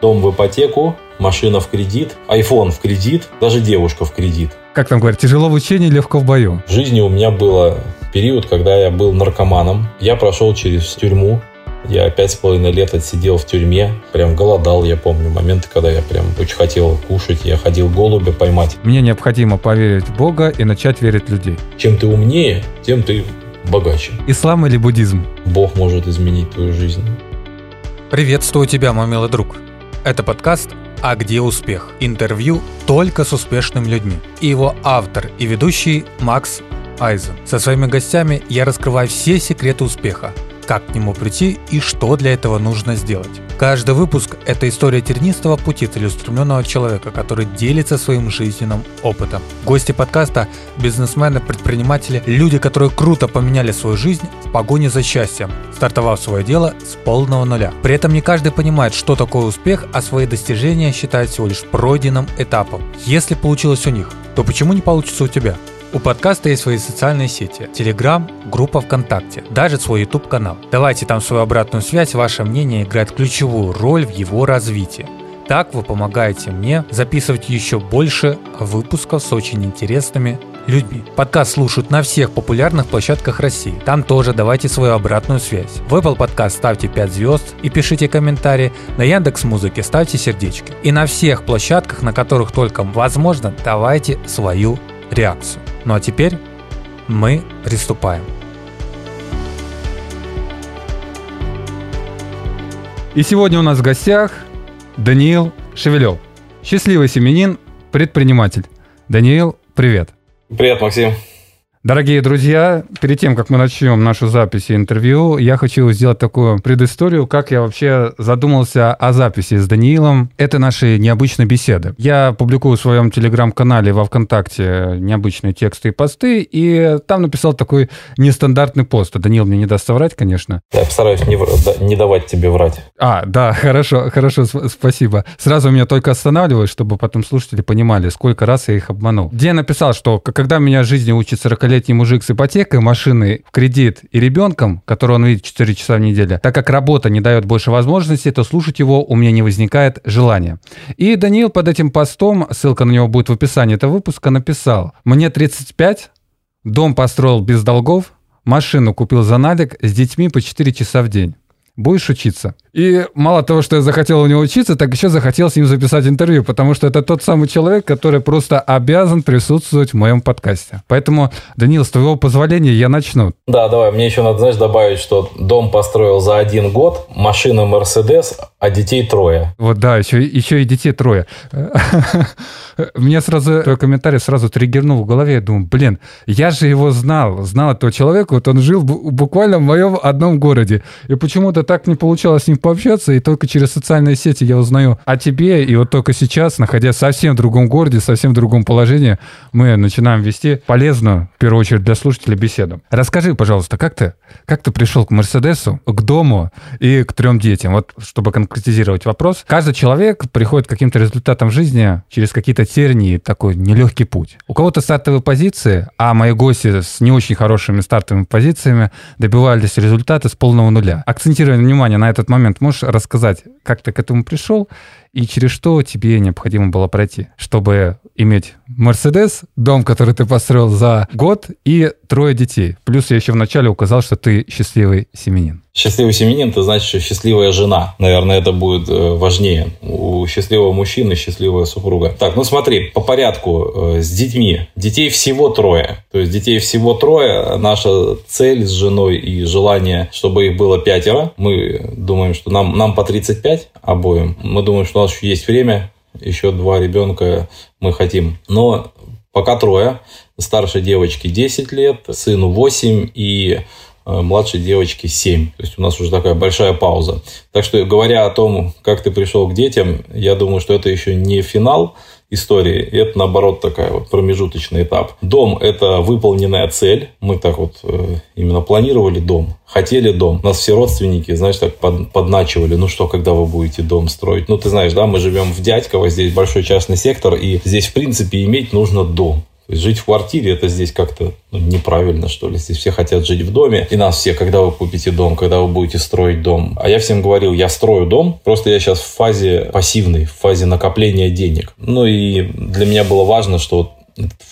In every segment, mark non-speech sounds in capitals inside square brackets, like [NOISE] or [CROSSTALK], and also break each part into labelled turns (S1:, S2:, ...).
S1: Дом в ипотеку, машина в кредит, iPhone в кредит, даже девушка в кредит.
S2: Как там говорят, тяжело в учении, легко в бою.
S1: В жизни у меня был период, когда я был наркоманом. Я прошел через тюрьму. Я пять с половиной лет отсидел в тюрьме. Прям голодал, я помню, моменты, когда я прям очень хотел кушать. Я ходил голубя поймать.
S2: Мне необходимо поверить в Бога и начать верить в людей.
S1: Чем ты умнее, тем ты богаче.
S2: Ислам или буддизм?
S1: Бог может изменить твою жизнь.
S3: Приветствую тебя, мой милый друг. Это подкаст «А где успех?» Интервью только с успешными людьми. И его автор и ведущий Макс Айзен. Со своими гостями я раскрываю все секреты успеха – как к нему прийти и что для этого нужно сделать. Каждый выпуск – это история тернистого пути целеустремленного человека, который делится своим жизненным опытом. Гости подкаста – бизнесмены, предприниматели, люди, которые круто поменяли свою жизнь в погоне за счастьем, стартовав свое дело с полного нуля. При этом не каждый понимает, что такое успех, а свои достижения считает всего лишь пройденным этапом. Если получилось у них, то почему не получится у тебя? У подкаста есть свои социальные сети, Телеграм, группа ВКонтакте, даже свой YouTube канал. Давайте там свою обратную связь, ваше мнение играет ключевую роль в его развитии. Так вы помогаете мне записывать еще больше выпусков с очень интересными людьми. Подкаст слушают на всех популярных площадках России. Там тоже давайте свою обратную связь. В Apple Podcast ставьте 5 звезд и пишите комментарии. На Яндекс Музыке ставьте сердечки. И на всех площадках, на которых только возможно, давайте свою реакцию. Ну а теперь мы приступаем.
S2: И сегодня у нас в гостях Даниил Шевелев. Счастливый семенин, предприниматель. Даниил, привет.
S1: Привет, Максим.
S2: Дорогие друзья, перед тем, как мы начнем нашу запись и интервью, я хочу сделать такую предысторию, как я вообще задумался о записи с Даниилом. Это наши необычные беседы. Я публикую в своем телеграм-канале во ВКонтакте необычные тексты и посты, и там написал такой нестандартный пост. Даниил мне не даст соврать, конечно.
S1: Я постараюсь не, не давать тебе врать.
S2: А, да, [LAUGHS] хорошо, хорошо, спасибо. Сразу меня только останавливаю, чтобы потом слушатели понимали, сколько раз я их обманул. Где я написал, что когда меня жизни учит 40 40-летний мужик с ипотекой, машиной в кредит и ребенком, которого он видит 4 часа в неделю, так как работа не дает больше возможностей, то слушать его у меня не возникает желания. И Даниил под этим постом, ссылка на него будет в описании этого выпуска, написал «Мне 35, дом построил без долгов, машину купил за налик с детьми по 4 часа в день. Будешь учиться?» И мало того, что я захотел у него учиться, так еще захотел с ним записать интервью, потому что это тот самый человек, который просто обязан присутствовать в моем подкасте. Поэтому, Данил, с твоего позволения я начну.
S1: Да, давай. Мне еще надо, знаешь, добавить, что дом построил за один год, машина Мерседес, а детей трое.
S2: Вот да, еще, еще и детей трое. [LAUGHS] Мне сразу твой комментарий сразу триггернул в голове. Я думаю, блин, я же его знал, знал этого человека. Вот он жил буквально в моем одном городе. И почему-то так не получалось с ним пообщаться, и только через социальные сети я узнаю о тебе, и вот только сейчас, находясь совсем в другом городе, совсем в другом положении, мы начинаем вести полезную, в первую очередь для слушателей, беседу. Расскажи, пожалуйста, как ты, как ты пришел к Мерседесу, к дому и к трем детям? Вот, чтобы конкретизировать вопрос. Каждый человек приходит к каким-то результатам в жизни через какие-то тернии, такой нелегкий путь. У кого-то стартовые позиции, а мои гости с не очень хорошими стартовыми позициями добивались результата с полного нуля. Акцентируя внимание на этот момент, момент можешь рассказать, как ты к этому пришел и через что тебе необходимо было пройти, чтобы иметь Мерседес, дом, который ты построил за год, и трое детей. Плюс я еще вначале указал, что ты счастливый семенин.
S1: Счастливый семенин, ты значит, что счастливая жена. Наверное, это будет э, важнее. У счастливого мужчины счастливая супруга. Так, ну смотри, по порядку. Э, с детьми. Детей всего трое. То есть детей всего трое. Наша цель с женой и желание, чтобы их было пятеро. Мы думаем, что нам, нам по 35 обоим. Мы думаем, что нас еще есть время еще два ребенка мы хотим. Но пока трое. Старшей девочке 10 лет, сыну 8 и э, младшей девочке 7. То есть у нас уже такая большая пауза. Так что говоря о том, как ты пришел к детям, я думаю, что это еще не финал, истории. И это, наоборот, такая вот промежуточный этап. Дом – это выполненная цель. Мы так вот э, именно планировали дом, хотели дом. Нас все родственники, знаешь, так под, подначивали. Ну что, когда вы будете дом строить? Ну, ты знаешь, да, мы живем в Дядьково, здесь большой частный сектор, и здесь, в принципе, иметь нужно дом. То есть жить в квартире это здесь как-то ну, неправильно, что ли. Здесь все хотят жить в доме. И нас все, когда вы купите дом, когда вы будете строить дом. А я всем говорил, я строю дом, просто я сейчас в фазе пассивной, в фазе накопления денег. Ну и для меня было важно, что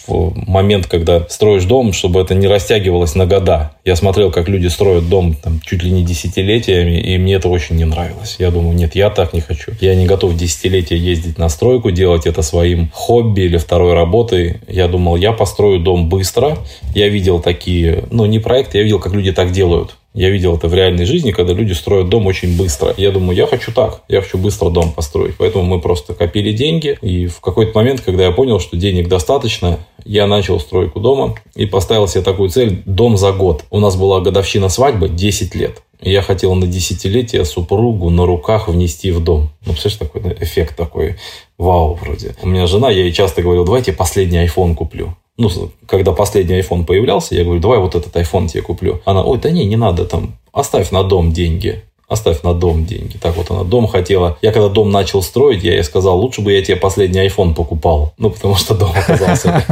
S1: в момент, когда строишь дом, чтобы это не растягивалось на года. Я смотрел, как люди строят дом там, чуть ли не десятилетиями, и мне это очень не нравилось. Я думаю, нет, я так не хочу. Я не готов десятилетия ездить на стройку, делать это своим хобби или второй работой. Я думал, я построю дом быстро. Я видел такие, ну, не проекты, я видел, как люди так делают. Я видел это в реальной жизни, когда люди строят дом очень быстро. Я думаю, я хочу так, я хочу быстро дом построить. Поэтому мы просто копили деньги. И в какой-то момент, когда я понял, что денег достаточно, я начал стройку дома и поставил себе такую цель – дом за год. У нас была годовщина свадьбы 10 лет. Я хотел на десятилетие супругу на руках внести в дом. Ну, представляешь, такой эффект такой, вау, вроде. У меня жена, я ей часто говорил, давайте последний iPhone куплю ну, когда последний iPhone появлялся, я говорю, давай вот этот iPhone тебе куплю. Она, ой, да не, не надо, там, оставь на дом деньги оставь на дом деньги. Так вот она дом хотела. Я когда дом начал строить, я ей сказал, лучше бы я тебе последний iPhone покупал. Ну, потому что дом оказался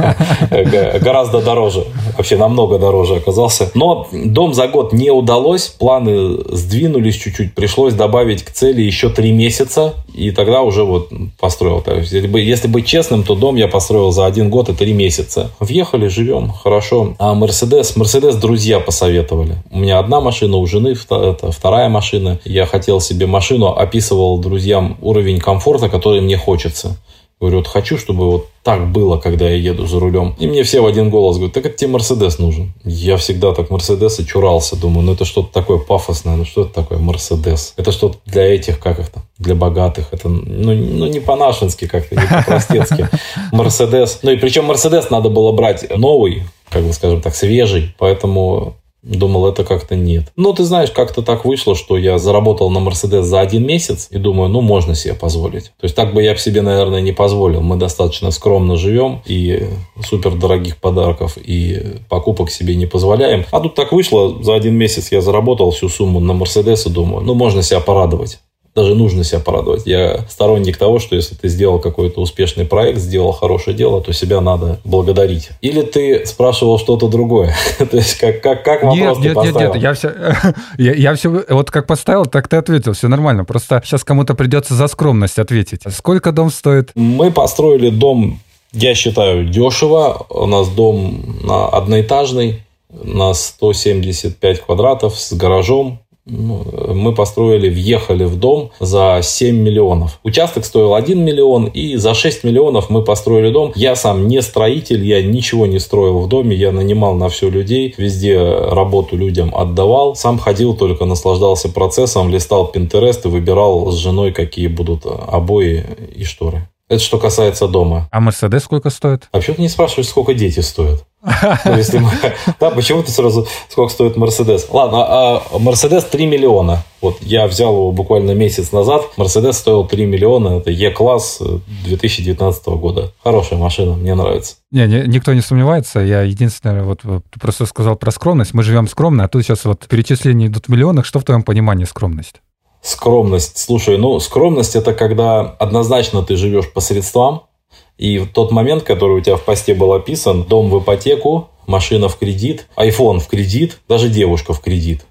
S1: гораздо дороже. Вообще намного дороже оказался. Но дом за год не удалось. Планы сдвинулись чуть-чуть. Пришлось добавить к цели еще три месяца. И тогда уже вот построил. Если, бы, если быть честным, то дом я построил за один год и три месяца. Въехали, живем, хорошо. А Мерседес, Мерседес друзья посоветовали. У меня одна машина, у жены это вторая машина машины. Я хотел себе машину, описывал друзьям уровень комфорта, который мне хочется. Говорю, вот хочу, чтобы вот так было, когда я еду за рулем. И мне все в один голос говорят, так это тебе Мерседес нужен. Я всегда так Мерседеса чурался. Думаю, ну это что-то такое пафосное, ну что это такое Мерседес? Это что-то для этих, как их там, для богатых. Это ну, ну не по-нашенски как-то, не по-простецки. [LAUGHS] Мерседес. Ну и причем Мерседес надо было брать новый, как бы скажем так, свежий. Поэтому Думал, это как-то нет. Ну, ты знаешь, как-то так вышло, что я заработал на Мерседес за один месяц и думаю, ну, можно себе позволить. То есть так бы я себе, наверное, не позволил. Мы достаточно скромно живем и супер дорогих подарков и покупок себе не позволяем. А тут так вышло, за один месяц я заработал всю сумму на Мерседес и думаю, ну, можно себя порадовать даже нужно себя порадовать. Я сторонник того, что если ты сделал какой-то успешный проект, сделал хорошее дело, то себя надо благодарить. Или ты спрашивал что-то другое? [LAUGHS] то есть как, как, как вопрос
S2: нет, нет, нет, нет, я все, [LAUGHS] я, я все, вот как поставил, так ты ответил, все нормально. Просто сейчас кому-то придется за скромность ответить. Сколько дом стоит?
S1: Мы построили дом, я считаю, дешево. У нас дом на одноэтажный, на 175 квадратов с гаражом. Ну, мы построили, въехали в дом за 7 миллионов. Участок стоил 1 миллион, и за 6 миллионов мы построили дом. Я сам не строитель, я ничего не строил в доме, я нанимал на все людей, везде работу людям отдавал. Сам ходил, только наслаждался процессом, листал Pinterest и выбирал с женой, какие будут обои и шторы. Это что касается дома.
S2: А Мерседес сколько стоит?
S1: А почему ты не спрашиваешь, сколько дети стоят? [LAUGHS] Да, почему ты сразу... Сколько стоит Мерседес? Ладно, а Мерседес 3 миллиона. Вот я взял его буквально месяц назад. Мерседес стоил 3 миллиона. Это Е-класс 2019 года. Хорошая машина, мне нравится.
S2: Не, не, никто не сомневается. Я единственное, вот, вот ты просто сказал про скромность. Мы живем скромно, а тут сейчас вот перечисления идут в миллионах. Что в твоем понимании скромность?
S1: Скромность. Слушай, ну, скромность это когда однозначно ты живешь по средствам, и в тот момент, который у тебя в посте был описан, дом в ипотеку, машина в кредит, iPhone в кредит, даже девушка в кредит.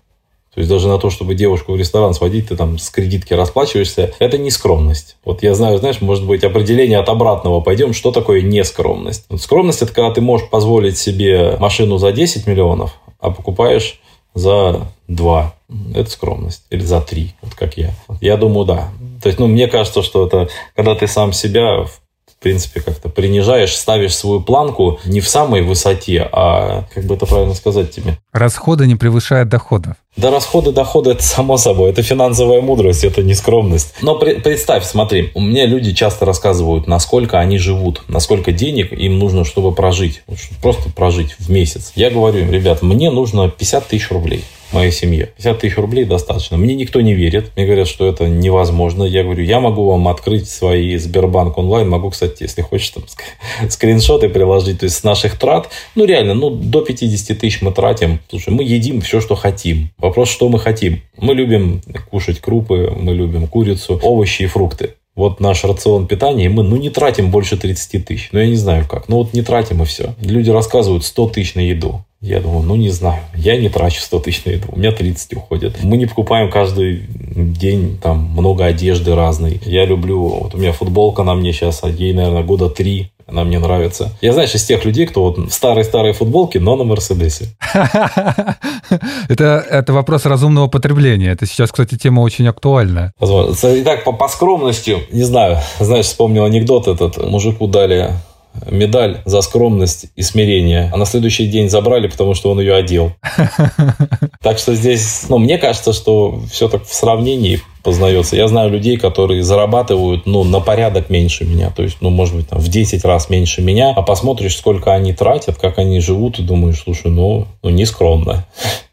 S1: То есть даже на то, чтобы девушку в ресторан сводить, ты там с кредитки расплачиваешься, это не скромность. Вот я знаю, знаешь, может быть определение от обратного пойдем, что такое нескромность. Вот скромность – это когда ты можешь позволить себе машину за 10 миллионов, а покупаешь за 2. Это скромность. Или за 3, вот как я. Я думаю, да. То есть, ну, мне кажется, что это когда ты сам себя в в принципе, как-то принижаешь, ставишь свою планку не в самой высоте, а, как бы это правильно сказать тебе?
S2: Расходы не превышают доходов.
S1: Да, расходы, доходы, это само собой, это финансовая мудрость, это не скромность. Но при, представь, смотри, у меня люди часто рассказывают, насколько они живут, насколько денег им нужно, чтобы прожить, просто прожить в месяц. Я говорю им, ребят, мне нужно 50 тысяч рублей моей семье. 50 тысяч рублей достаточно. Мне никто не верит. Мне говорят, что это невозможно. Я говорю, я могу вам открыть свои Сбербанк онлайн. Могу, кстати, если хочешь, там [LAUGHS] скриншоты приложить. То есть с наших трат, ну реально, ну до 50 тысяч мы тратим. Слушай, мы едим все, что хотим. Вопрос, что мы хотим. Мы любим кушать крупы, мы любим курицу, овощи и фрукты. Вот наш рацион питания, и мы, ну, не тратим больше 30 тысяч. Ну, я не знаю как. Ну, вот не тратим и все. Люди рассказывают 100 тысяч на еду. Я думаю, ну не знаю, я не трачу 100 тысяч на еду, у меня 30 уходит. Мы не покупаем каждый день там много одежды разной. Я люблю, вот у меня футболка на мне сейчас, а ей, наверное, года три она мне нравится. Я, знаешь, из тех людей, кто вот в старой-старой футболке, но на Мерседесе. [LAUGHS]
S2: Это, это вопрос разумного потребления. Это сейчас, кстати, тема очень актуальная.
S1: Итак, по, по скромности, не знаю, знаешь, вспомнил анекдот этот. Мужику дали медаль за скромность и смирение, а на следующий день забрали, потому что он ее одел. [LAUGHS] Так что здесь, ну, мне кажется, что все так в сравнении познается. Я знаю людей, которые зарабатывают, ну, на порядок меньше меня, то есть, ну, может быть, там, в 10 раз меньше меня, а посмотришь, сколько они тратят, как они живут, и думаешь, слушай, ну, ну не скромно.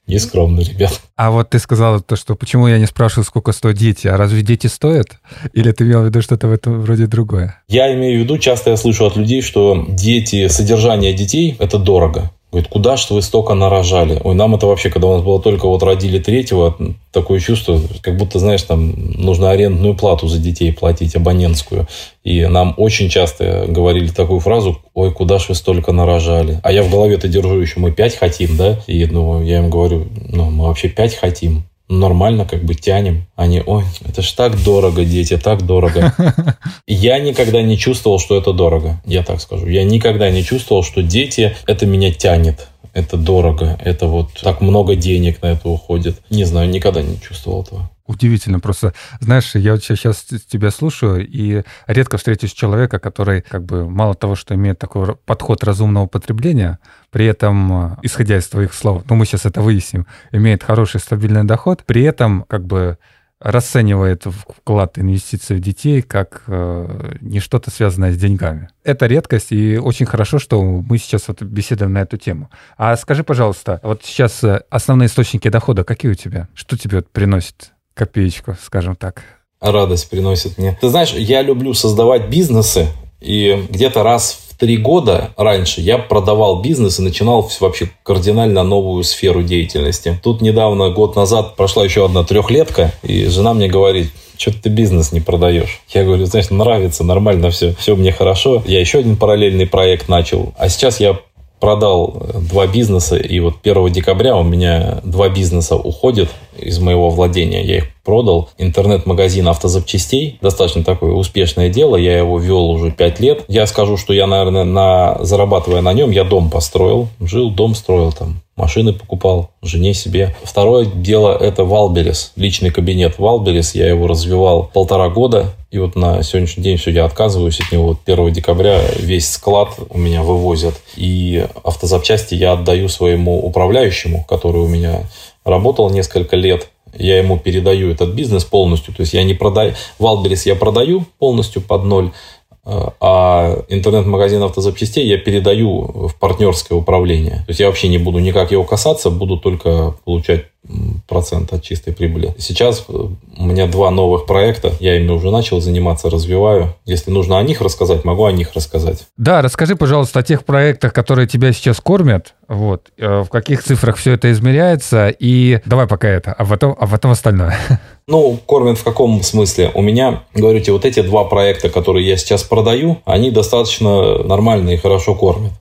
S1: Нескромно, ребят.
S2: А вот ты сказал то, что почему я не спрашиваю, сколько стоят дети. А разве дети стоят? Или ты имел в виду что-то в этом вроде другое?
S1: Я имею в виду, часто я слышу от людей, что дети, содержание детей – это дорого. Говорит, куда же вы столько нарожали? Ой, нам это вообще, когда у нас было только вот родили третьего, такое чувство, как будто, знаешь, там нужно арендную плату за детей платить, абонентскую. И нам очень часто говорили такую фразу, ой, куда ж вы столько нарожали? А я в голове-то держу еще, мы пять хотим, да? И ну, я им говорю, ну, мы вообще пять хотим нормально как бы тянем. Они, ой, это ж так дорого, дети, так дорого. [LAUGHS] Я никогда не чувствовал, что это дорого, я так скажу. Я никогда не чувствовал, что дети, это меня тянет. Это дорого, это вот так много денег на это уходит. Не знаю, никогда не чувствовал этого.
S2: Удивительно просто. Знаешь, я вот сейчас тебя слушаю, и редко встречусь человека, который как бы мало того, что имеет такой подход разумного потребления, при этом, э, исходя из твоих слов, ну мы сейчас это выясним, имеет хороший стабильный доход, при этом как бы расценивает вклад инвестиции в детей как э, не что-то связанное с деньгами. Это редкость, и очень хорошо, что мы сейчас вот беседуем на эту тему. А скажи, пожалуйста, вот сейчас э, основные источники дохода какие у тебя? Что тебе вот приносит копеечку, скажем так?
S1: Радость приносит мне. Ты знаешь, я люблю создавать бизнесы, и где-то раз в три года раньше я продавал бизнес и начинал вообще кардинально новую сферу деятельности. Тут недавно, год назад, прошла еще одна трехлетка, и жена мне говорит, что ты бизнес не продаешь? Я говорю, знаешь, нравится, нормально все, все мне хорошо. Я еще один параллельный проект начал. А сейчас я продал два бизнеса, и вот 1 декабря у меня два бизнеса уходят из моего владения. Я их продал. Интернет-магазин автозапчастей. Достаточно такое успешное дело. Я его вел уже 5 лет. Я скажу, что я, наверное, на, зарабатывая на нем, я дом построил. Жил, дом строил там. Машины покупал, жене себе. Второе дело – это Wildberries, личный кабинет Wildberries. Я его развивал полтора года. И вот на сегодняшний день все, я отказываюсь от него. Вот 1 декабря весь склад у меня вывозят. И автозапчасти я отдаю своему управляющему, который у меня работал несколько лет, я ему передаю этот бизнес полностью. То есть я не продаю, Wildberries я продаю полностью под ноль, а интернет-магазин автозапчастей я передаю в партнерское управление. То есть я вообще не буду никак его касаться, буду только получать процент от чистой прибыли. Сейчас э, у меня два новых проекта, я ими уже начал заниматься, развиваю. Если нужно о них рассказать, могу о них рассказать.
S2: Да, расскажи, пожалуйста, о тех проектах, которые тебя сейчас кормят, вот, э, в каких цифрах все это измеряется, и давай пока это, а потом, а потом остальное. [LAUGHS]
S1: Ну, кормят в каком смысле? У меня, говорите, вот эти два проекта, которые я сейчас продаю, они достаточно нормально и хорошо кормят.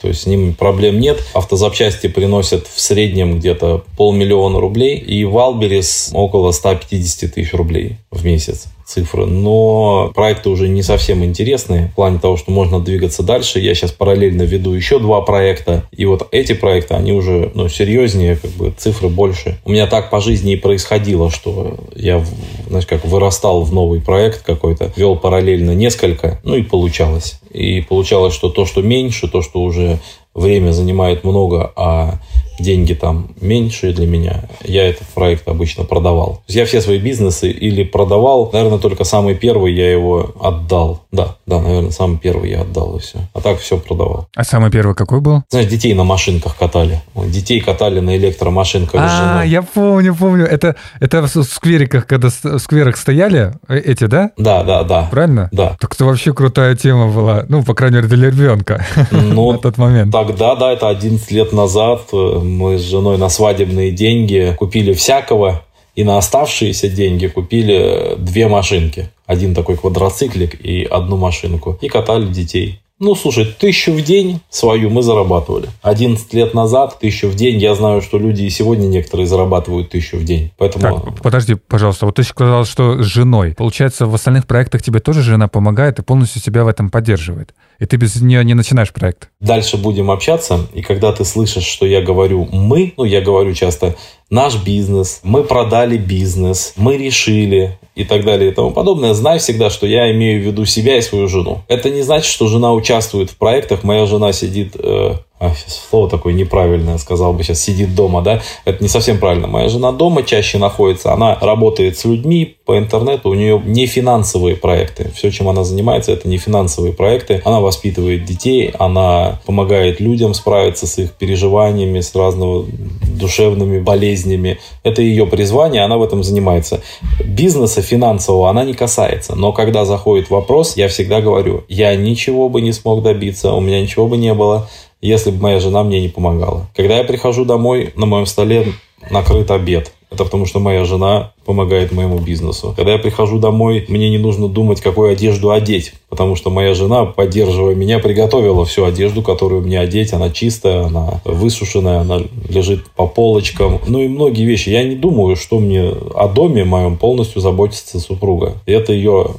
S1: То есть с ними проблем нет. Автозапчасти приносят в среднем где-то полмиллиона рублей. И Валберис около 150 тысяч рублей в месяц цифры, но проекты уже не совсем интересные в плане того, что можно двигаться дальше. Я сейчас параллельно веду еще два проекта, и вот эти проекты, они уже ну, серьезнее, как бы цифры больше. У меня так по жизни и происходило, что я, знаешь, как вырастал в новый проект какой-то, вел параллельно несколько, ну и получалось. И получалось, что то, что меньше, то, что уже время занимает много, а деньги там меньше для меня, я этот проект обычно продавал. я все свои бизнесы или продавал, наверное, только самый первый я его отдал. Да, да, наверное, самый первый я отдал и все. А так все продавал.
S2: А самый первый какой был?
S1: Знаешь, детей на машинках катали. Детей катали на электромашинках
S2: А, я помню, помню. Это, это в сквериках, когда в скверах стояли э, эти, да?
S1: Да, да, да.
S2: Правильно?
S1: Да.
S2: Так это вообще крутая тема была. Ну, по крайней мере, для ребенка ну, [LAUGHS] на тот момент.
S1: Тогда, да, это 11 лет назад мы с женой на свадебные деньги купили всякого, И на оставшиеся деньги купили две машинки. Один такой квадроциклик и одну машинку. И катали детей. Ну, слушай, тысячу в день свою мы зарабатывали. 11 лет назад тысячу в день. Я знаю, что люди и сегодня некоторые зарабатывают тысячу в день. Поэтому...
S2: Так, подожди, пожалуйста. Вот ты сказал, что с женой. Получается, в остальных проектах тебе тоже жена помогает и полностью тебя в этом поддерживает. И ты без нее не начинаешь проект.
S1: Дальше будем общаться. И когда ты слышишь, что я говорю «мы», ну, я говорю часто наш бизнес, мы продали бизнес, мы решили и так далее и тому подобное, знай всегда, что я имею в виду себя и свою жену. Это не значит, что жена участвует в проектах, моя жена сидит э, а, слово такое неправильное, сказал бы сейчас, сидит дома, да, это не совсем правильно. Моя жена дома чаще находится, она работает с людьми по интернету, у нее не финансовые проекты. Все, чем она занимается, это не финансовые проекты. Она воспитывает детей, она помогает людям справиться с их переживаниями, с разного душевными болезнями. Это ее призвание, она в этом занимается. Бизнеса финансового она не касается. Но когда заходит вопрос, я всегда говорю, я ничего бы не смог добиться, у меня ничего бы не было, если бы моя жена мне не помогала. Когда я прихожу домой, на моем столе накрыт обед. Это потому, что моя жена помогает моему бизнесу. Когда я прихожу домой, мне не нужно думать, какую одежду одеть, потому что моя жена, поддерживая меня, приготовила всю одежду, которую мне одеть. Она чистая, она высушенная, она лежит по полочкам. Ну и многие вещи. Я не думаю, что мне о доме моем полностью заботится супруга. Это ее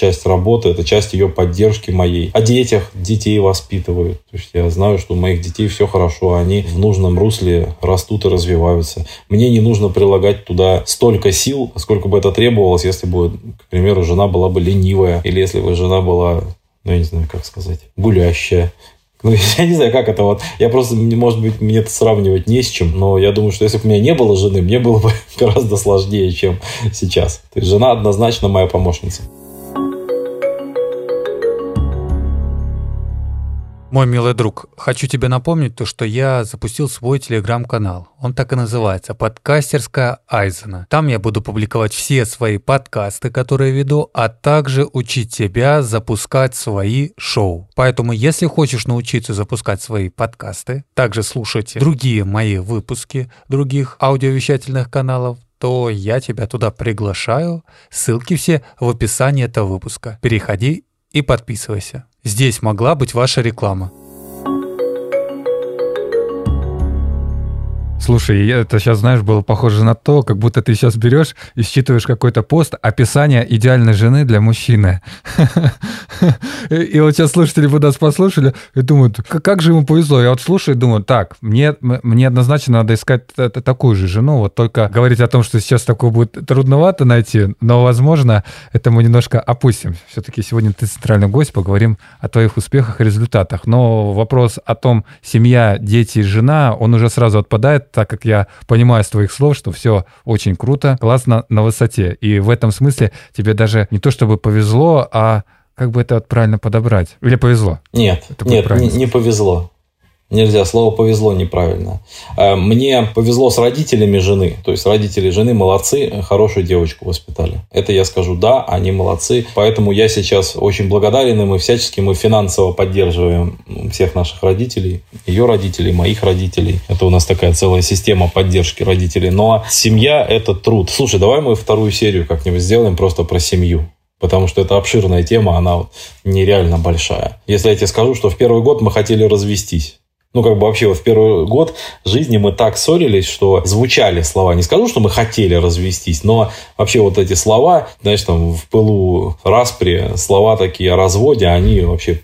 S1: часть работы, это часть ее поддержки моей. О детях, детей воспитывают. То есть я знаю, что у моих детей все хорошо, они в нужном русле растут и развиваются. Мне не нужно прилагать туда столько сил, сколько бы это требовалось, если бы, к примеру, жена была бы ленивая, или если бы жена была, ну, я не знаю, как сказать, гулящая, ну, [LAUGHS] я не знаю, как это вот. Я просто, может быть, мне это сравнивать не с чем, но я думаю, что если бы у меня не было жены, мне было бы [LAUGHS] гораздо сложнее, чем сейчас. То есть жена однозначно моя помощница.
S3: Мой милый друг, хочу тебе напомнить то, что я запустил свой телеграм-канал. Он так и называется «Подкастерская Айзена». Там я буду публиковать все свои подкасты, которые веду, а также учить тебя запускать свои шоу. Поэтому, если хочешь научиться запускать свои подкасты, также слушать другие мои выпуски других аудиовещательных каналов, то я тебя туда приглашаю. Ссылки все в описании этого выпуска. Переходи и подписывайся. Здесь могла быть ваша реклама.
S2: Слушай, это сейчас, знаешь, было похоже на то, как будто ты сейчас берешь и считываешь какой-то пост описание идеальной жены для мужчины. [LAUGHS] И вот сейчас слушатели бы нас послушали и думают, как же ему повезло. Я вот слушаю и думаю, так, мне, мне однозначно надо искать такую же жену, вот только говорить о том, что сейчас такое будет трудновато найти, но, возможно, это мы немножко опустим. Все-таки сегодня ты центральный гость, поговорим о твоих успехах и результатах. Но вопрос о том, семья, дети, жена, он уже сразу отпадает, так как я понимаю с твоих слов, что все очень круто, классно на высоте. И в этом смысле тебе даже не то чтобы повезло, а как бы это правильно подобрать? Или повезло?
S1: Нет, нет, не, не повезло. Нельзя, слово повезло неправильно. Э, мне повезло с родителями жены. То есть родители жены молодцы, хорошую девочку воспитали. Это я скажу, да, они молодцы. Поэтому я сейчас очень благодарен им и всячески мы финансово поддерживаем всех наших родителей, ее родителей, моих родителей. Это у нас такая целая система поддержки родителей. Но семья – это труд. Слушай, давай мы вторую серию как-нибудь сделаем просто про семью потому что это обширная тема, она нереально большая. Если я тебе скажу, что в первый год мы хотели развестись, ну, как бы вообще вот в первый год жизни мы так ссорились, что звучали слова. Не скажу, что мы хотели развестись, но вообще вот эти слова, знаешь, там в пылу распри, слова такие о разводе, они вообще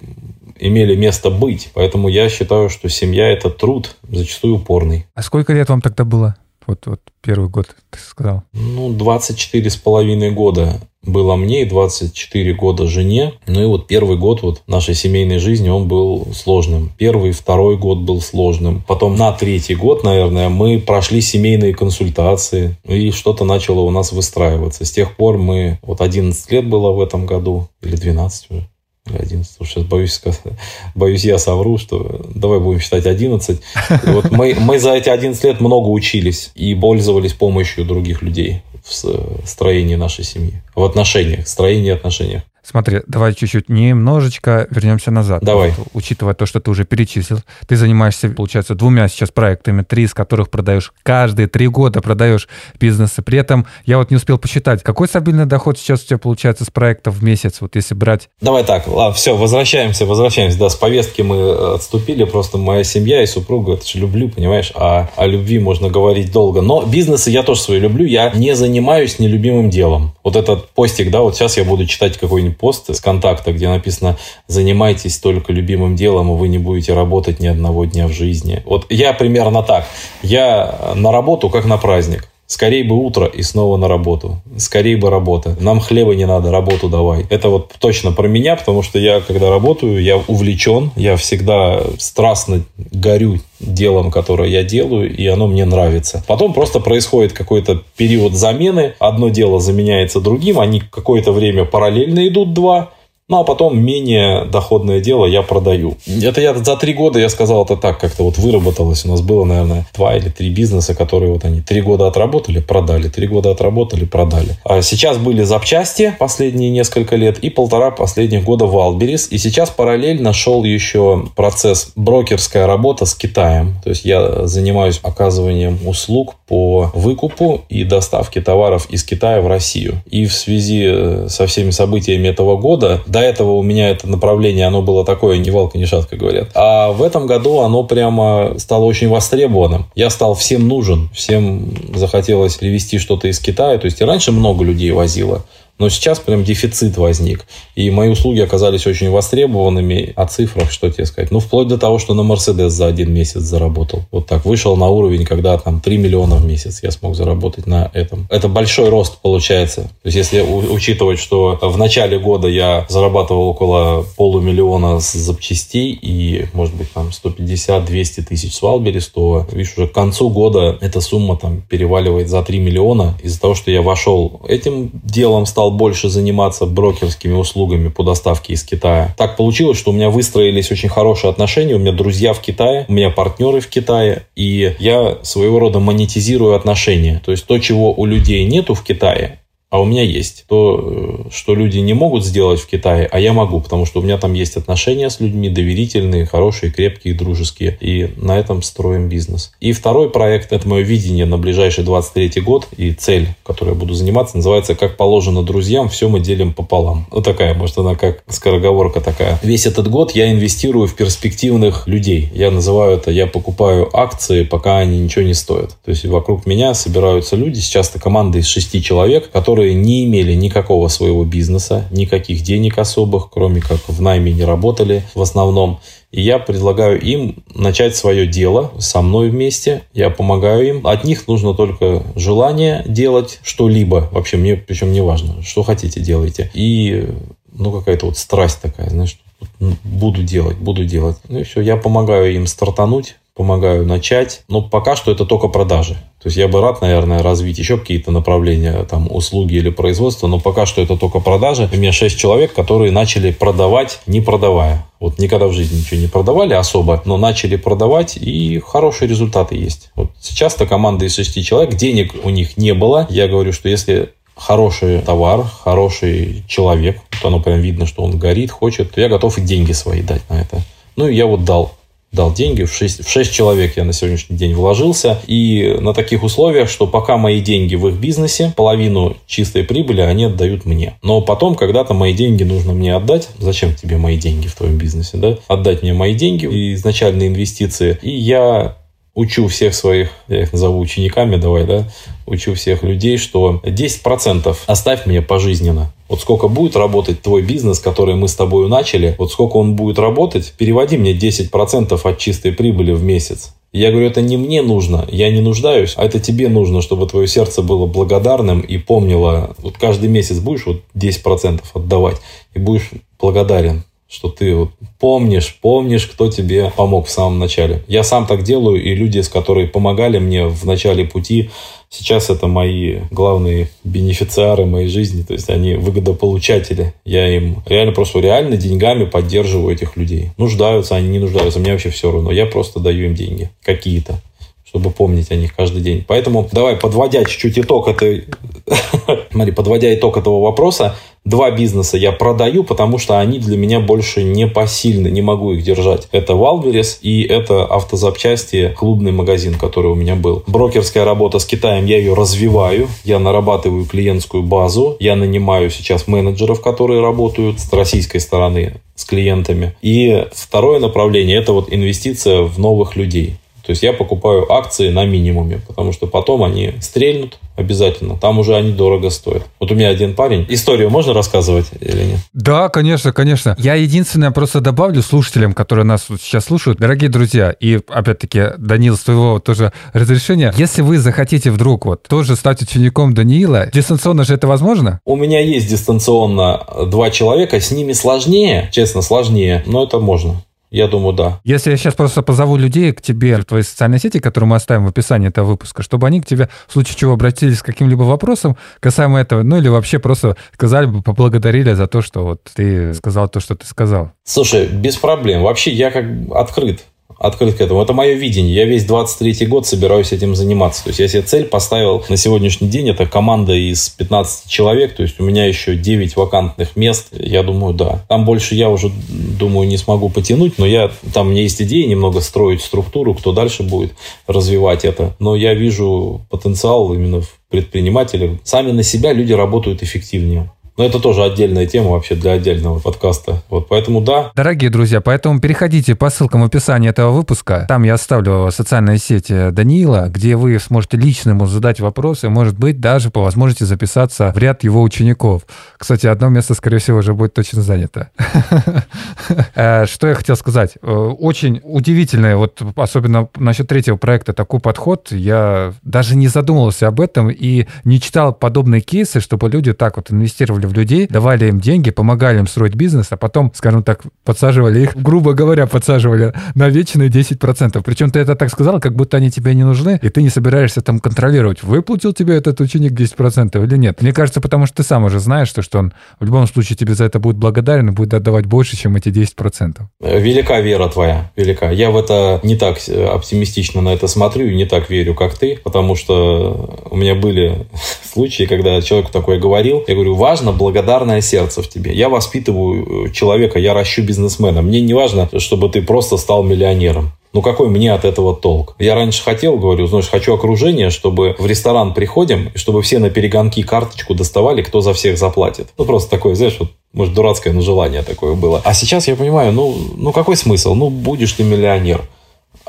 S1: имели место быть. Поэтому я считаю, что семья – это труд, зачастую упорный.
S2: А сколько лет вам тогда было? Вот, вот первый год, ты сказал.
S1: Ну, 24 с половиной года было мне и 24 года жене. Ну и вот первый год вот нашей семейной жизни, он был сложным. Первый, второй год был сложным. Потом на третий год, наверное, мы прошли семейные консультации, и что-то начало у нас выстраиваться. С тех пор мы, вот 11 лет было в этом году, или 12 уже, 11, сейчас боюсь, сказать, [LAUGHS] боюсь я совру, что давай будем считать 11. И вот мы, мы за эти 11 лет много учились и пользовались помощью других людей в строении нашей семьи, в отношениях, строении отношениях.
S2: Смотри, давай чуть-чуть немножечко вернемся назад.
S1: Давай.
S2: Вот, учитывая то, что ты уже перечислил, ты занимаешься, получается, двумя сейчас проектами, три из которых продаешь каждые три года продаешь бизнесы. При этом я вот не успел посчитать, какой стабильный доход сейчас у тебя получается с проекта в месяц, вот если брать...
S1: Давай так, ладно, все, возвращаемся, возвращаемся. Да, с повестки мы отступили, просто моя семья и супруга, это же люблю, понимаешь, а о любви можно говорить долго. Но бизнесы я тоже свои люблю, я не занимаюсь нелюбимым делом. Вот этот постик, да, вот сейчас я буду читать какой-нибудь пост с контакта, где написано «Занимайтесь только любимым делом, и вы не будете работать ни одного дня в жизни». Вот я примерно так. Я на работу, как на праздник. Скорее бы утро и снова на работу. Скорее бы работа. Нам хлеба не надо, работу давай. Это вот точно про меня, потому что я, когда работаю, я увлечен, я всегда страстно горю делом, которое я делаю, и оно мне нравится. Потом просто происходит какой-то период замены. Одно дело заменяется другим, они какое-то время параллельно идут два, ну, а потом менее доходное дело я продаю. Это я за три года, я сказал, это так как-то вот выработалось. У нас было, наверное, два или три бизнеса, которые вот они три года отработали, продали, три года отработали, продали. А сейчас были запчасти последние несколько лет и полтора последних года в Алберис. И сейчас параллельно шел еще процесс брокерская работа с Китаем. То есть я занимаюсь оказыванием услуг по выкупу и доставке товаров из Китая в Россию. И в связи э, со всеми событиями этого года до этого у меня это направление, оно было такое, ни валка, ни шатка, говорят. А в этом году оно прямо стало очень востребованным. Я стал всем нужен, всем захотелось привезти что-то из Китая. То есть и раньше много людей возило. Но сейчас прям дефицит возник. И мои услуги оказались очень востребованными. О цифрах, что тебе сказать? Ну, вплоть до того, что на Мерседес за один месяц заработал. Вот так. Вышел на уровень, когда там 3 миллиона в месяц я смог заработать на этом. Это большой рост получается. То есть, если учитывать, что в начале года я зарабатывал около полумиллиона с запчастей и, может быть, там 150-200 тысяч с Валберис, то, видишь, уже к концу года эта сумма там переваливает за 3 миллиона. Из-за того, что я вошел этим делом, стал стал больше заниматься брокерскими услугами по доставке из Китая. Так получилось, что у меня выстроились очень хорошие отношения, у меня друзья в Китае, у меня партнеры в Китае, и я своего рода монетизирую отношения. То есть то, чего у людей нету в Китае, а у меня есть то, э, что люди не могут сделать в Китае, а я могу, потому что у меня там есть отношения с людьми доверительные, хорошие, крепкие, дружеские, и на этом строим бизнес. И второй проект, это мое видение на ближайший 23 год, и цель, которой я буду заниматься, называется «Как положено друзьям, все мы делим пополам». Вот такая, может, она как скороговорка такая. Весь этот год я инвестирую в перспективных людей. Я называю это, я покупаю акции, пока они ничего не стоят. То есть вокруг меня собираются люди, сейчас это команда из шести человек, которые которые не имели никакого своего бизнеса, никаких денег особых, кроме как в найме не работали в основном. И я предлагаю им начать свое дело со мной вместе. Я помогаю им. От них нужно только желание делать что-либо. Вообще мне, причем не важно, что хотите делайте. И ну какая-то вот страсть такая, знаешь, буду делать, буду делать. Ну и все, я помогаю им стартануть, помогаю начать. Но пока что это только продажи. То есть я бы рад, наверное, развить еще какие-то направления, там, услуги или производство, но пока что это только продажи. У меня 6 человек, которые начали продавать, не продавая. Вот никогда в жизни ничего не продавали особо, но начали продавать, и хорошие результаты есть. Вот сейчас-то команда из 6 человек, денег у них не было. Я говорю, что если хороший товар, хороший человек, то оно прям видно, что он горит, хочет, то я готов и деньги свои дать на это. Ну и я вот дал дал деньги, в 6, в 6 человек я на сегодняшний день вложился, и на таких условиях, что пока мои деньги в их бизнесе, половину чистой прибыли они отдают мне. Но потом, когда-то мои деньги нужно мне отдать. Зачем тебе мои деньги в твоем бизнесе, да? Отдать мне мои деньги, изначальные инвестиции, и я учу всех своих, я их назову учениками, давай, да, учу всех людей, что 10% оставь мне пожизненно. Вот сколько будет работать твой бизнес, который мы с тобой начали, вот сколько он будет работать, переводи мне 10% от чистой прибыли в месяц. Я говорю, это не мне нужно, я не нуждаюсь, а это тебе нужно, чтобы твое сердце было благодарным и помнило. Вот каждый месяц будешь вот 10% отдавать и будешь благодарен что ты вот помнишь, помнишь, кто тебе помог в самом начале. Я сам так делаю, и люди, с которыми помогали мне в начале пути, сейчас это мои главные бенефициары моей жизни, то есть они выгодополучатели. Я им реально просто реально деньгами поддерживаю этих людей. Нуждаются они, не нуждаются, мне вообще все равно. Я просто даю им деньги какие-то чтобы помнить о них каждый день. Поэтому давай, подводя чуть-чуть итог этой... [LAUGHS] Смотри, подводя итог этого вопроса, Два бизнеса я продаю, потому что они для меня больше не посильны, не могу их держать. Это Wildberries и это автозапчасти, клубный магазин, который у меня был. Брокерская работа с Китаем, я ее развиваю, я нарабатываю клиентскую базу, я нанимаю сейчас менеджеров, которые работают с российской стороны с клиентами. И второе направление – это вот инвестиция в новых людей. То есть я покупаю акции на минимуме, потому что потом они стрельнут обязательно. Там уже они дорого стоят. Вот у меня один парень. Историю можно рассказывать или нет?
S2: Да, конечно, конечно. Я единственное просто добавлю слушателям, которые нас сейчас слушают. Дорогие друзья, и опять-таки, Данил, с твоего тоже разрешения, если вы захотите вдруг вот тоже стать учеником Даниила, дистанционно же это возможно?
S1: У меня есть дистанционно два человека, с ними сложнее, честно, сложнее, но это можно. Я думаю, да.
S2: Если я сейчас просто позову людей к тебе в твои социальные сети, которые мы оставим в описании этого выпуска, чтобы они к тебе в случае чего обратились с каким-либо вопросом касаемо этого, ну или вообще просто сказали бы, поблагодарили за то, что вот ты сказал то, что ты сказал.
S1: Слушай, без проблем. Вообще я как открыт открыт к этому. Это мое видение. Я весь 23 год собираюсь этим заниматься. То есть я себе цель поставил на сегодняшний день. Это команда из 15 человек. То есть у меня еще 9 вакантных мест. Я думаю, да. Там больше я уже, думаю, не смогу потянуть. Но я, там у меня есть идея немного строить структуру, кто дальше будет развивать это. Но я вижу потенциал именно в предпринимателях. Сами на себя люди работают эффективнее. Но это тоже отдельная тема вообще для отдельного подкаста. Вот поэтому да.
S2: Дорогие друзья, поэтому переходите по ссылкам в описании этого выпуска. Там я оставлю социальные сети Даниила, где вы сможете лично ему задать вопросы, может быть, даже по возможности записаться в ряд его учеников. Кстати, одно место, скорее всего, уже будет точно занято. [LAUGHS] Э, что я хотел сказать? Э, очень удивительное, вот особенно насчет третьего проекта, такой подход. Я даже не задумывался об этом и не читал подобные кейсы, чтобы люди так вот инвестировали в людей, давали им деньги, помогали им строить бизнес, а потом, скажем так, подсаживали их, грубо говоря, подсаживали на вечные 10%. Причем ты это так сказал, как будто они тебе не нужны, и ты не собираешься там контролировать, выплатил тебе этот ученик 10% или нет. Мне кажется, потому что ты сам уже знаешь, что, что он в любом случае тебе за это будет благодарен и будет отдавать больше, чем эти 10%.
S1: Велика вера твоя, велика. Я в это не так оптимистично на это смотрю и не так верю, как ты, потому что у меня были [LAUGHS] случаи, когда человеку такое говорил, я говорю, важно благодарное сердце в тебе. Я воспитываю э, человека, я ращу бизнесмена. Мне не важно, чтобы ты просто стал миллионером. Ну какой мне от этого толк? Я раньше хотел, говорю, знаешь, хочу окружение, чтобы в ресторан приходим, и чтобы все на перегонки карточку доставали, кто за всех заплатит. Ну просто такое, знаешь, вот может, дурацкое, но желание такое было. А сейчас я понимаю, ну, ну какой смысл? Ну, будешь ты миллионер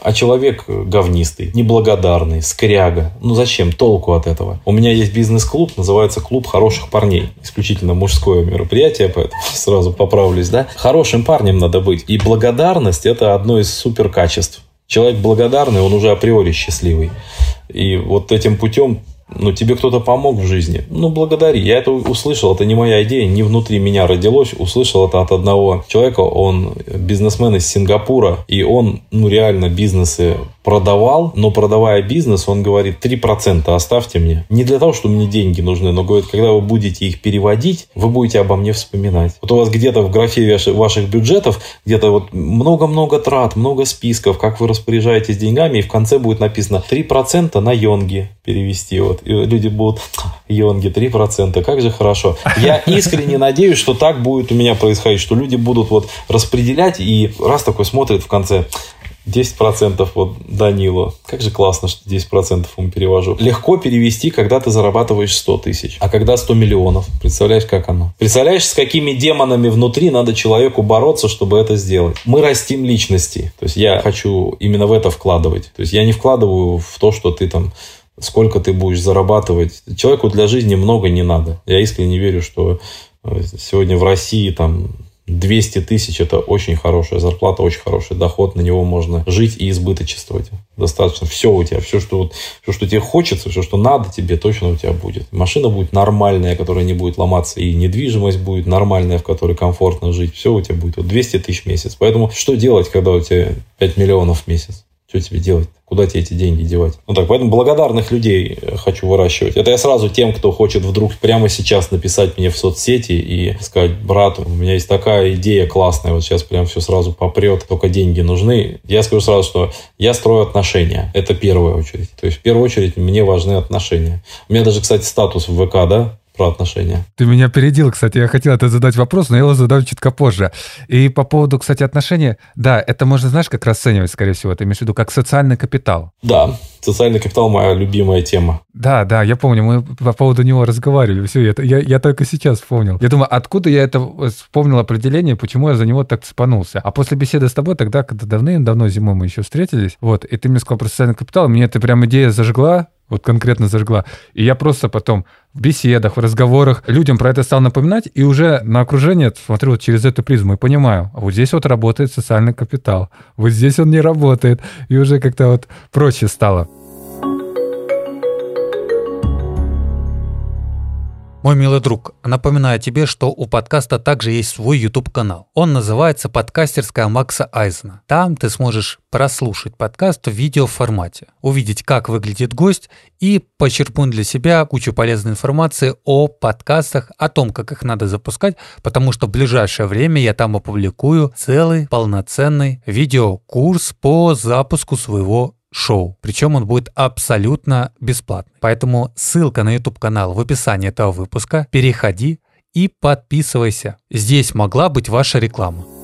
S1: а человек говнистый, неблагодарный, скряга. Ну зачем? Толку от этого. У меня есть бизнес-клуб, называется «Клуб хороших парней». Исключительно мужское мероприятие, поэтому [LAUGHS] сразу поправлюсь, да? Хорошим парнем надо быть. И благодарность – это одно из супер качеств. Человек благодарный, он уже априори счастливый. И вот этим путем ну, тебе кто-то помог в жизни, ну, благодари. Я это услышал, это не моя идея, не внутри меня родилось, услышал это от одного человека, он бизнесмен из Сингапура, и он, ну, реально бизнесы продавал, но продавая бизнес, он говорит, 3% оставьте мне. Не для того, что мне деньги нужны, но говорит, когда вы будете их переводить, вы будете обо мне вспоминать. Вот у вас где-то в графе ваших бюджетов, где-то вот много-много трат, много списков, как вы распоряжаетесь деньгами, и в конце будет написано 3% на йонги перевести. Вот. И люди будут, йонги, 3%, как же хорошо. Я искренне надеюсь, что так будет у меня происходить, что люди будут вот распределять, и раз такой смотрит в конце, 10% вот Данилу. Как же классно, что 10% ему перевожу. Легко перевести, когда ты зарабатываешь 100 тысяч. А когда 100 миллионов? Представляешь, как оно? Представляешь, с какими демонами внутри надо человеку бороться, чтобы это сделать? Мы растим личности. То есть я хочу именно в это вкладывать. То есть я не вкладываю в то, что ты там сколько ты будешь зарабатывать. Человеку для жизни много не надо. Я искренне верю, что э, сегодня в России там 200 тысяч – это очень хорошая зарплата, очень хороший доход, на него можно жить и избыточествовать. Достаточно все у тебя, все что, вот, все, что тебе хочется, все, что надо тебе, точно у тебя будет. Машина будет нормальная, которая не будет ломаться, и недвижимость будет нормальная, в которой комфортно жить. Все у тебя будет. Вот 200 тысяч в месяц. Поэтому что делать, когда у тебя 5 миллионов в месяц? Что тебе делать? Куда тебе эти деньги девать? Ну так, поэтому благодарных людей э, хочу выращивать. Это я сразу тем, кто хочет вдруг прямо сейчас написать мне в соцсети и сказать, брат, у меня есть такая идея классная, вот сейчас прям все сразу попрет, только деньги нужны. Я скажу сразу, что я строю отношения. Это первая очередь. То есть в первую очередь мне важны отношения. У меня даже, кстати, статус в ВК, да, про отношения.
S2: Ты меня опередил, кстати. Я хотел это задать вопрос, но я его задам чуть попозже. И по поводу, кстати, отношений, да, это можно, знаешь, как расценивать, скорее всего. Ты имеешь в виду как социальный капитал.
S1: Да, социальный капитал моя любимая тема.
S2: Да, да, я помню, мы по поводу него разговаривали. Все, я, я, я только сейчас вспомнил. Я думаю, откуда я это вспомнил определение, почему я за него так цепанулся. А после беседы с тобой, тогда, когда давным-давно зимой мы еще встретились, вот, и ты мне сказал про социальный капитал, мне эта прям идея зажгла, вот конкретно зажгла. И я просто потом в беседах, в разговорах людям про это стал напоминать, и уже на окружение смотрю вот через эту призму и понимаю, вот здесь вот работает социальный капитал, вот здесь он не работает, и уже как-то вот проще стало.
S3: Мой милый друг, напоминаю тебе, что у подкаста также есть свой YouTube-канал. Он называется «Подкастерская Макса Айзена». Там ты сможешь прослушать подкаст в видеоформате, увидеть, как выглядит гость и почерпнуть для себя кучу полезной информации о подкастах, о том, как их надо запускать, потому что в ближайшее время я там опубликую целый полноценный видеокурс по запуску своего шоу. Причем он будет абсолютно бесплатный. Поэтому ссылка на YouTube канал в описании этого выпуска. Переходи и подписывайся. Здесь могла быть ваша реклама.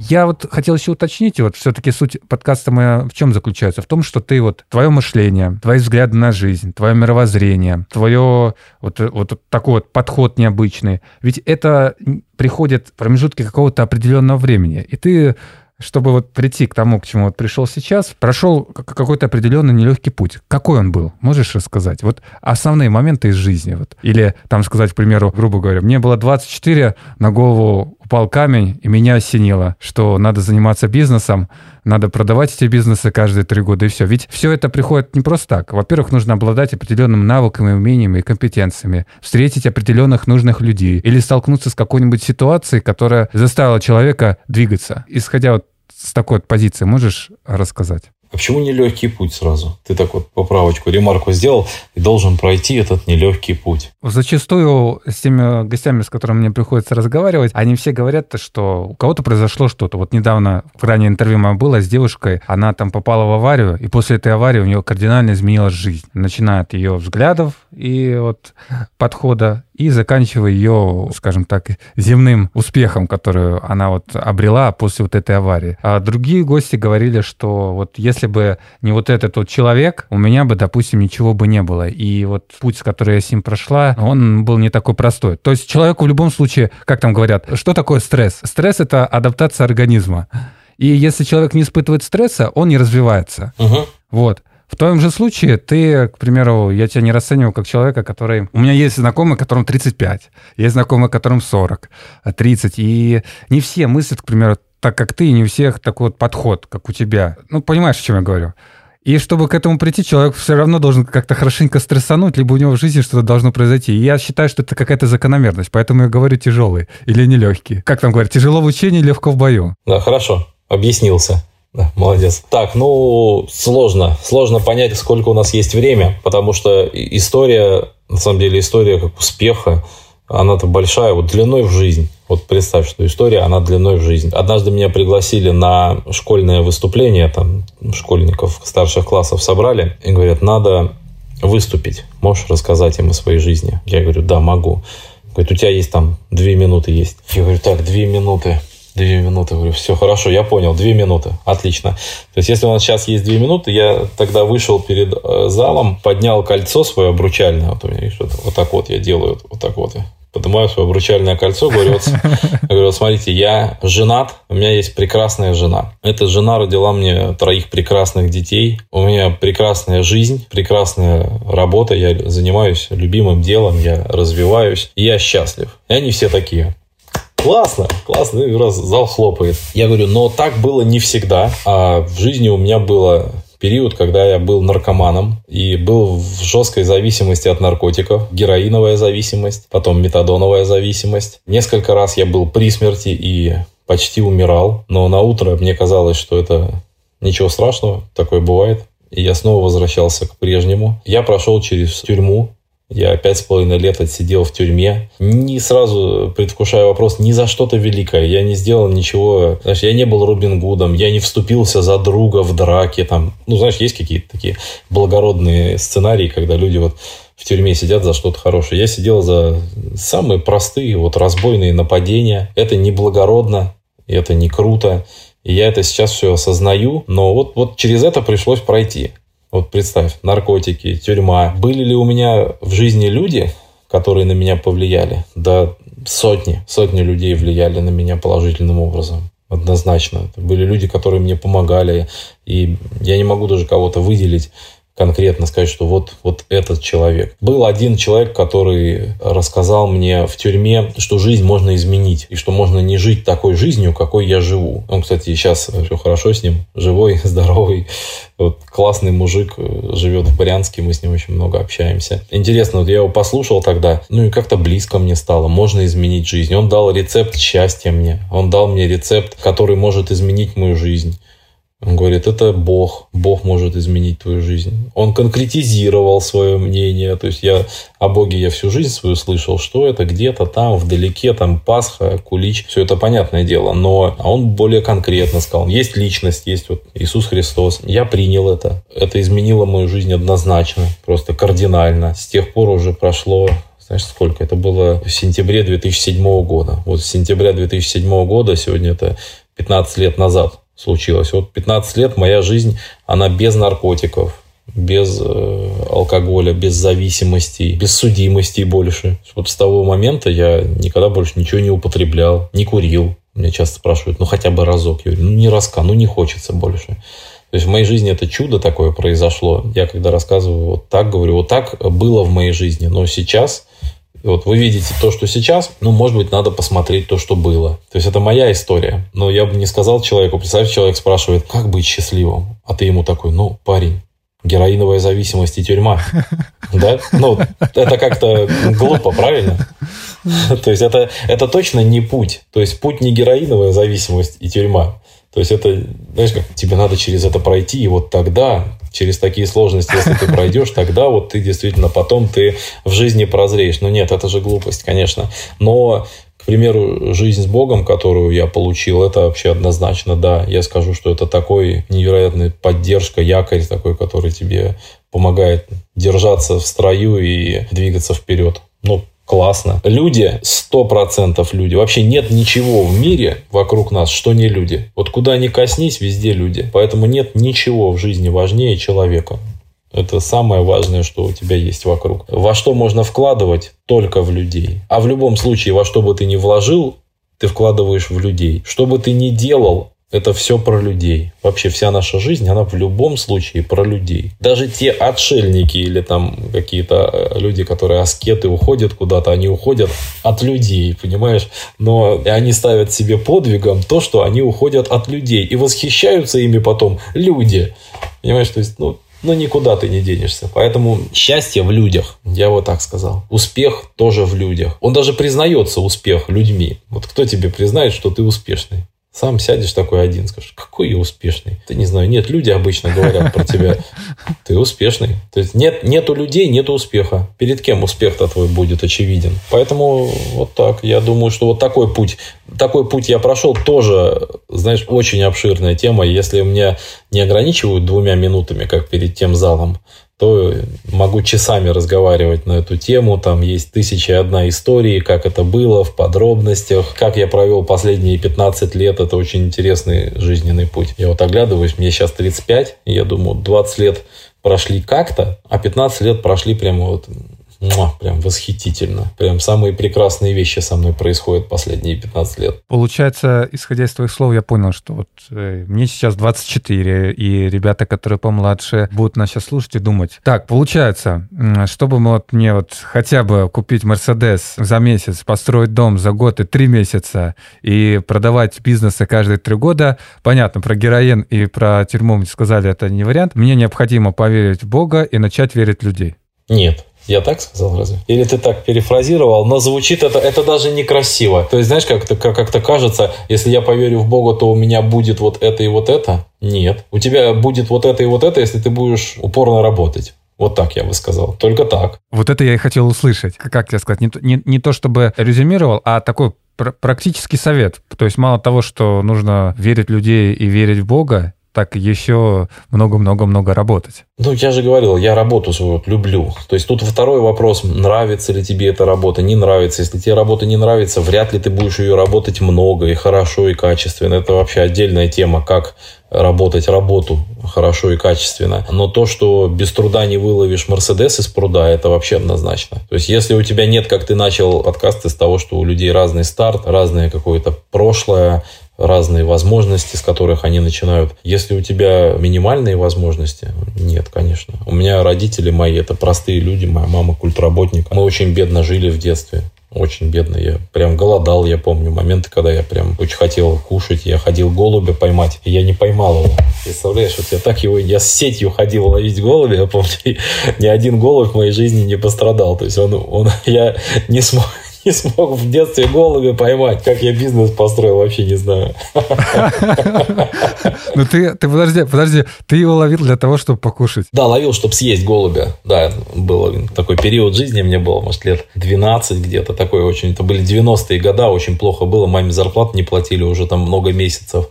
S2: Я вот хотел еще уточнить, вот все-таки суть подкаста моя в чем заключается? В том, что ты вот, твое мышление, твои взгляды на жизнь, твое мировоззрение, твое вот, вот такой вот подход необычный, ведь это приходит в промежутке какого-то определенного времени. И ты чтобы вот прийти к тому, к чему вот пришел сейчас, прошел какой-то определенный нелегкий путь. Какой он был? Можешь рассказать? Вот основные моменты из жизни. Вот. Или там сказать, к примеру, грубо говоря, мне было 24, на голову упал камень, и меня осенило, что надо заниматься бизнесом, надо продавать эти бизнесы каждые три года, и все. Ведь все это приходит не просто так. Во-первых, нужно обладать определенным навыками, умениями и компетенциями, встретить определенных нужных людей или столкнуться с какой-нибудь ситуацией, которая заставила человека двигаться. Исходя вот с такой вот позиции, можешь рассказать?
S1: А почему нелегкий путь сразу? Ты так вот поправочку, ремарку сделал, и должен пройти этот нелегкий путь.
S2: Зачастую с теми гостями, с которыми мне приходится разговаривать, они все говорят, что у кого-то произошло что-то. Вот недавно в раннее интервью мое было с девушкой, она там попала в аварию, и после этой аварии у нее кардинально изменилась жизнь. Начиная от ее взглядов и вот подхода, и заканчивая ее, скажем так, земным успехом, который она вот обрела после вот этой аварии. А другие гости говорили, что вот если бы не вот этот вот человек, у меня бы, допустим, ничего бы не было. И вот путь, который я с ним прошла, он был не такой простой. То есть человеку в любом случае, как там говорят, что такое стресс? Стресс — это адаптация организма. И если человек не испытывает стресса, он не развивается. Угу. Вот. В твоем же случае ты, к примеру, я тебя не расцениваю как человека, который... У меня есть знакомые, которым 35, есть знакомые, которым 40, 30, и не все мыслят, к примеру, так, как ты, и не у всех такой вот подход, как у тебя. Ну, понимаешь, о чем я говорю? И чтобы к этому прийти, человек все равно должен как-то хорошенько стрессануть, либо у него в жизни что-то должно произойти. И я считаю, что это какая-то закономерность, поэтому я говорю тяжелый или нелегкий. Как там говорят, тяжело в учении, легко в бою.
S1: Да, хорошо, объяснился. Молодец. Так, ну, сложно. Сложно понять, сколько у нас есть время, потому что история, на самом деле, история как успеха, она-то большая, вот длиной в жизнь. Вот представь, что история, она длиной в жизнь. Однажды меня пригласили на школьное выступление, там школьников старших классов собрали, и говорят, надо выступить, можешь рассказать им о своей жизни? Я говорю, да, могу. Говорит, у тебя есть там две минуты есть. Я говорю, так, две минуты. Две минуты. Говорю, все хорошо, я понял, две минуты. Отлично. То есть, если у нас сейчас есть две минуты, я тогда вышел перед э, залом, поднял кольцо свое обручальное. Вот у меня, видишь, вот, вот так вот я делаю, вот так вот. Поднимаю свое обручальное кольцо, говорю, вот, [LAUGHS] говорю, смотрите, я женат, у меня есть прекрасная жена. Эта жена родила мне троих прекрасных детей. У меня прекрасная жизнь, прекрасная работа, я занимаюсь любимым делом, я развиваюсь, и я счастлив. И они все такие. Классно, классно, и раз зал хлопает. Я говорю, но так было не всегда. А в жизни у меня было период, когда я был наркоманом и был в жесткой зависимости от наркотиков, героиновая зависимость, потом метадоновая зависимость. Несколько раз я был при смерти и почти умирал, но на утро мне казалось, что это ничего страшного, такое бывает. И я снова возвращался к прежнему. Я прошел через тюрьму, я пять с половиной лет отсидел в тюрьме. Не сразу предвкушая вопрос ни за что-то великое. Я не сделал ничего. Знаешь, я не был Робин Гудом. Я не вступился за друга в драке. Там, ну, знаешь, есть какие-то такие благородные сценарии, когда люди вот в тюрьме сидят за что-то хорошее. Я сидел за самые простые вот разбойные нападения. Это не благородно, это не круто. И я это сейчас все осознаю, но вот, вот через это пришлось пройти. Вот представь, наркотики, тюрьма. Были ли у меня в жизни люди, которые на меня повлияли? Да сотни, сотни людей влияли на меня положительным образом. Однозначно. Это были люди, которые мне помогали. И я не могу даже кого-то выделить конкретно сказать, что вот, вот этот человек. Был один человек, который рассказал мне в тюрьме, что жизнь можно изменить, и что можно не жить такой жизнью, какой я живу. Он, кстати, сейчас все хорошо с ним, живой, [LAUGHS] здоровый, вот классный мужик, живет в Брянске, мы с ним очень много общаемся. Интересно, вот я его послушал тогда, ну и как-то близко мне стало, можно изменить жизнь. Он дал рецепт счастья мне, он дал мне рецепт, который может изменить мою жизнь. Он говорит, это Бог, Бог может изменить твою жизнь. Он конкретизировал свое мнение, то есть я о Боге я всю жизнь свою слышал, что это где-то там, вдалеке, там Пасха, Кулич, все это понятное дело, но он более конкретно сказал, есть личность, есть вот Иисус Христос. Я принял это, это изменило мою жизнь однозначно, просто кардинально. С тех пор уже прошло знаешь, сколько? Это было в сентябре 2007 года. Вот с сентября 2007 года, сегодня это 15 лет назад случилось. Вот 15 лет моя жизнь, она без наркотиков, без э, алкоголя, без зависимостей, без судимостей больше. Вот с того момента я никогда больше ничего не употреблял, не курил. Меня часто спрашивают, ну хотя бы разок. Я говорю, ну не раска, ну не хочется больше. То есть в моей жизни это чудо такое произошло. Я когда рассказываю вот так, говорю, вот так было в моей жизни. Но сейчас вот вы видите то, что сейчас, ну, может быть, надо посмотреть то, что было. То есть это моя история. Но я бы не сказал человеку, представь, человек спрашивает, как быть счастливым? А ты ему такой, ну, парень, героиновая зависимость и тюрьма. [LAUGHS] Да? Ну, это как-то глупо, правильно? [LAUGHS] То есть это, это точно не путь. То есть путь не героиновая зависимость и тюрьма. То есть это, знаешь, как тебе надо через это пройти, и вот тогда через такие сложности, если ты пройдешь, тогда вот ты действительно потом ты в жизни прозреешь. Ну нет, это же глупость, конечно. Но к примеру, жизнь с Богом, которую я получил, это вообще однозначно, да. Я скажу, что это такой невероятный поддержка, якорь такой, который тебе помогает держаться в строю и двигаться вперед. Ну, классно. Люди, сто процентов люди. Вообще нет ничего в мире вокруг нас, что не люди. Вот куда ни коснись, везде люди. Поэтому нет ничего в жизни важнее человека. Это самое важное, что у тебя есть вокруг. Во что можно вкладывать? Только в людей. А в любом случае, во что бы ты ни вложил, ты вкладываешь в людей. Что бы ты ни делал, это все про людей. Вообще вся наша жизнь, она в любом случае про людей. Даже те отшельники или там какие-то э, люди, которые аскеты уходят куда-то, они уходят от людей, понимаешь? Но они ставят себе подвигом то, что они уходят от людей. И восхищаются ими потом люди. Понимаешь, то есть, ну, ну, никуда ты не денешься. Поэтому счастье в людях, я вот так сказал. Успех тоже в людях. Он даже признается успех людьми. Вот кто тебе признает, что ты успешный? Сам сядешь такой один, скажешь, какой я успешный. Ты не знаю, нет, люди обычно говорят про тебя, [LAUGHS] ты успешный. То есть нет, нету людей, нету успеха. Перед кем успех-то твой будет очевиден. Поэтому вот так. Я думаю, что вот такой путь, такой путь я прошел тоже, знаешь, очень обширная тема. Если меня не ограничивают двумя минутами, как перед тем залом, то могу часами разговаривать на эту тему. Там есть тысяча и одна истории, как это было в подробностях, как я провел последние 15 лет. Это очень интересный жизненный путь. Я вот оглядываюсь, мне сейчас 35, и я думаю, 20 лет прошли как-то, а 15 лет прошли прямо вот Муа, прям восхитительно. Прям самые прекрасные вещи со мной происходят последние 15 лет.
S2: Получается, исходя из твоих слов, я понял, что вот э, мне сейчас 24, и ребята, которые помладше, будут нас сейчас слушать и думать. Так, получается, чтобы вот мне вот хотя бы купить Мерседес за месяц, построить дом за год и три месяца и продавать бизнесы каждые три года, понятно, про героин и про тюрьму мне сказали, это не вариант. Мне необходимо поверить в Бога и начать верить в людей.
S1: Нет, Я так сказал разве? Или ты так перефразировал, но звучит это, это даже некрасиво. То есть, знаешь, как-то как, как кажется, если я поверю в Бога, то у меня будет вот это и вот это. Нет. У тебя будет вот это и вот это, если ты будешь упорно работать. Вот так я бы сказал. Только так.
S2: Вот это я и хотел услышать. Как тебе сказать? Не, не, не то чтобы резюмировал, а такой практический совет. То есть мало того, что нужно верить в людей и верить в Бога, так еще много-много-много работать.
S1: Ну, я же говорил, я работу свою люблю. То есть тут второй вопрос, нравится ли тебе эта работа, не нравится. Если тебе работа не нравится, вряд ли ты будешь ее работать много и хорошо и качественно. Это вообще отдельная тема, как работать работу хорошо и качественно. Но то, что без труда не выловишь Мерседес из пруда, это вообще однозначно. То есть, если у тебя нет, как ты начал подкаст из того, что у людей разный старт, разное какое-то прошлое, разные возможности, с которых они начинают. Если у тебя минимальные возможности, нет, конечно. У меня родители мои, это простые люди, моя мама культработник. Мы очень бедно жили в детстве. Очень бедно. Я прям голодал, я помню моменты, когда я прям очень хотел кушать. Я ходил голубя поймать, и я не поймал его. Представляешь, вот я так его, я с сетью ходил ловить голубя, я помню, [LAUGHS] ни один голубь в моей жизни не пострадал. То есть он, он [LAUGHS] я не смог, [LAUGHS] не смог в детстве голубя поймать. Как я бизнес построил, вообще не знаю. [LAUGHS]
S2: Ну ты, ты подожди, подожди, ты его ловил для того, чтобы покушать?
S1: Да, ловил, чтобы съесть голубя. Да, был такой период жизни мне было, может, лет 12 где-то. Такой очень, это были 90-е года, очень плохо было. Маме зарплату не платили уже там много месяцев.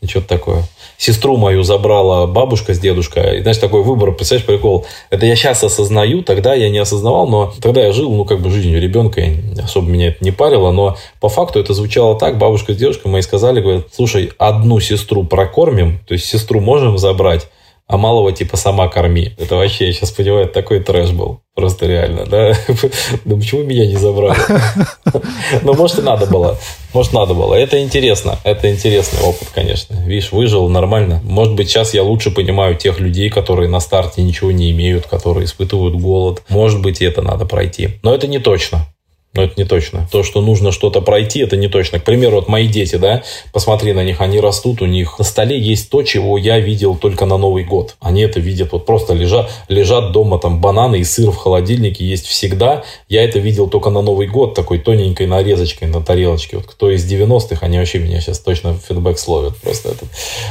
S1: И что-то такое сестру мою забрала бабушка с дедушкой. И, знаешь, такой выбор, представляешь, прикол. Это я сейчас осознаю, тогда я не осознавал, но тогда я жил, ну, как бы жизнью ребенка, особо меня это не парило, но по факту это звучало так. Бабушка с дедушкой мои сказали, говорят, слушай, одну сестру прокормим, то есть сестру можем забрать, а малого типа сама корми. Это вообще, я сейчас понимаю, такой трэш был. Просто реально, да? Да [LAUGHS] почему меня не забрали? [LAUGHS] Ну, может, и надо было. Может, надо было. Это интересно. Это интересный опыт, конечно. Видишь, выжил нормально. Может быть, сейчас я лучше понимаю тех людей, которые на старте ничего не имеют, которые испытывают голод. Может быть, это надо пройти. Но это не точно. Но это не точно. То, что нужно что-то пройти, это не точно. К примеру, вот мои дети, да, посмотри на них, они растут, у них на столе есть то, чего я видел только на Новый год. Они это видят, вот просто лежат, лежат дома там бананы и сыр в холодильнике есть всегда. Я это видел только на Новый год, такой тоненькой нарезочкой на тарелочке. Вот кто из 90-х, они вообще меня сейчас точно фидбэк словят. Просто этот,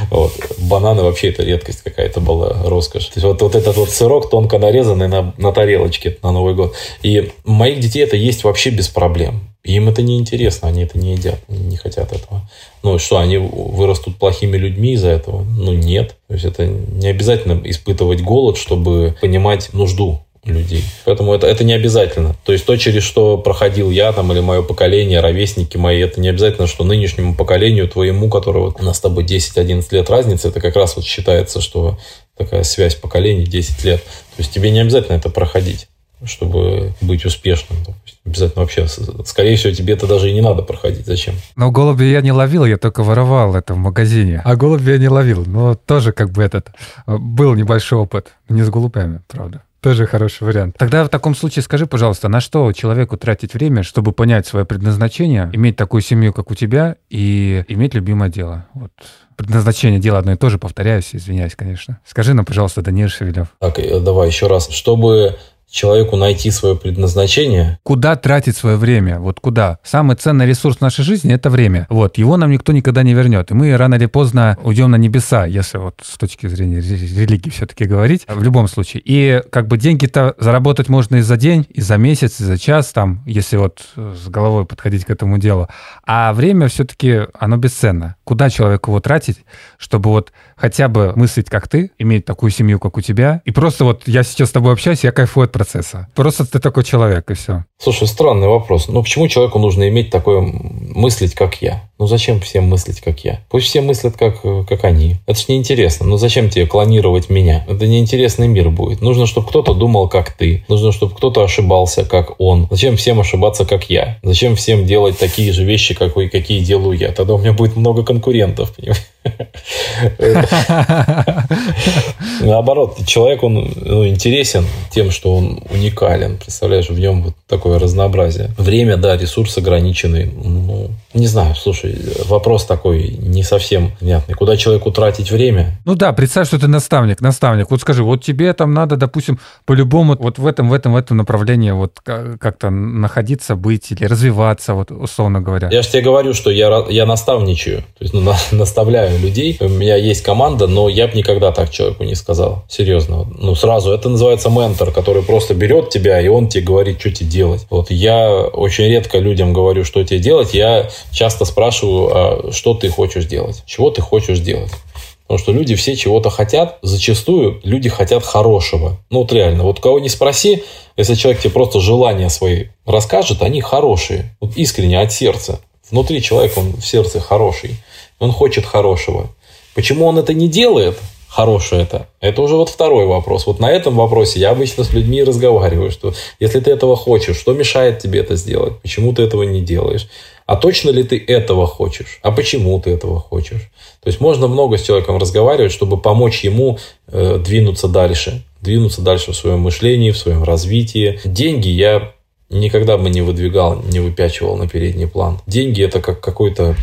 S1: вот. Бананы вообще это редкость какая-то была, роскошь. То есть вот, вот этот вот сырок тонко нарезанный на, на тарелочке на Новый год. И моих детей это есть вообще вообще без проблем. Им это не интересно, они это не едят, не хотят этого. Ну что, они вырастут плохими людьми из-за этого? Ну нет. То есть это не обязательно испытывать голод, чтобы понимать нужду людей. Поэтому это, это не обязательно. То есть то, через что проходил я там или мое поколение, ровесники мои, это не обязательно, что нынешнему поколению, твоему, которого у нас с тобой 10-11 лет разница, это как раз вот считается, что такая связь поколений 10 лет. То есть тебе не обязательно это проходить чтобы быть успешным. Обязательно вообще, скорее всего, тебе это даже и не надо проходить. Зачем?
S2: Но голуби я не ловил, я только воровал это в магазине. А голуби я не ловил. Но тоже как бы этот э, был небольшой опыт. Не с голубями, правда. Тоже хороший вариант. Тогда в таком случае скажи, пожалуйста, на что человеку тратить время, чтобы понять свое предназначение, иметь такую семью, как у тебя, и иметь любимое дело? Вот предназначение дела одно и то же, повторяюсь, извиняюсь, конечно. Скажи нам, пожалуйста, Даниил Шевелев.
S1: Так, э, давай еще раз. Чтобы человеку найти свое предназначение.
S2: Куда тратить свое время? Вот куда? Самый ценный ресурс нашей жизни – это время. Вот, его нам никто никогда не вернет. И мы рано или поздно уйдем на небеса, если вот с точки зрения религии все-таки говорить, в любом случае. И как бы деньги-то заработать можно и за день, и за месяц, и за час, там, если вот с головой подходить к этому делу. А время все-таки, оно бесценно. Куда человеку его тратить, чтобы вот хотя бы мыслить, как ты, иметь такую семью, как у тебя, и просто вот я сейчас с тобой общаюсь, я кайфую от процесса. Просто ты такой человек, и все.
S1: Слушай, странный вопрос. Ну, почему человеку нужно иметь такое мыслить, как я? Ну, зачем всем мыслить, как я? Пусть все мыслят, как, как они. Это ж неинтересно. Ну, зачем тебе клонировать меня? Это неинтересный мир будет. Нужно, чтобы кто-то думал, как ты. Нужно, чтобы кто-то ошибался, как он. Зачем всем ошибаться, как я? Зачем всем делать такие же вещи, как вы, какие делаю я? Тогда у меня будет много конкурентов, понимаешь? Наоборот, человек, он ну, интересен тем, что он уникален. Представляешь, в нем вот такое разнообразие. Время, да, ресурс ограниченный. Ну, не знаю, слушай, вопрос такой не совсем понятный. Куда человеку тратить время?
S2: Ну да, представь, что ты наставник, наставник. Вот скажи, вот тебе там надо, допустим, по-любому вот в этом, в этом, в этом направлении вот как-то находиться, быть или развиваться, вот условно говоря.
S1: Я же тебе говорю, что я, я наставничаю, то есть ну, на, [LAUGHS] наставляю людей. У меня есть команда, но я бы никогда так человеку не сказал. Серьезно. Ну, сразу. Это называется ментор, который просто берет тебя, и он тебе говорит, что тебе делать. Вот я очень редко людям говорю, что тебе делать. Я часто спрашиваю, а что ты хочешь делать? Чего ты хочешь делать? Потому что люди все чего-то хотят. Зачастую люди хотят хорошего. Ну вот реально. Вот кого не спроси, если человек тебе просто желания свои расскажет, они хорошие. Вот искренне, от сердца. Внутри человека он в сердце хороший. Он хочет хорошего. Почему он это не делает? Хорошее это. Это уже вот второй вопрос. Вот на этом вопросе я обычно с людьми разговариваю, что если ты этого хочешь, что мешает тебе это сделать? Почему ты этого не делаешь? А точно ли ты этого хочешь? А почему ты этого хочешь? То есть можно много с человеком разговаривать, чтобы помочь ему э, двинуться дальше. Двинуться дальше в своем мышлении, в своем развитии. Деньги я никогда бы не выдвигал, не выпячивал на передний план. Деньги это как какой-то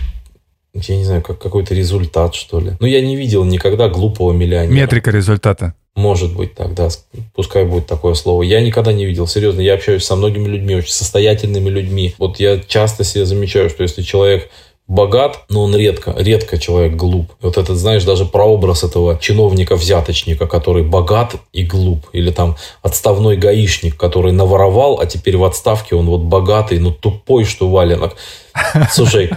S1: я не знаю, как какой-то результат, что ли. Но я не видел никогда глупого миллионера.
S2: Метрика результата.
S1: Может быть так, да, пускай будет такое слово. Я никогда не видел, серьезно, я общаюсь со многими людьми, очень состоятельными людьми. Вот я часто себе замечаю, что если человек богат, но он редко, редко человек глуп. Вот этот, знаешь, даже прообраз этого чиновника-взяточника, который богат и глуп. Или там отставной гаишник, который наворовал, а теперь в отставке он вот богатый, но тупой, что валенок. Слушай,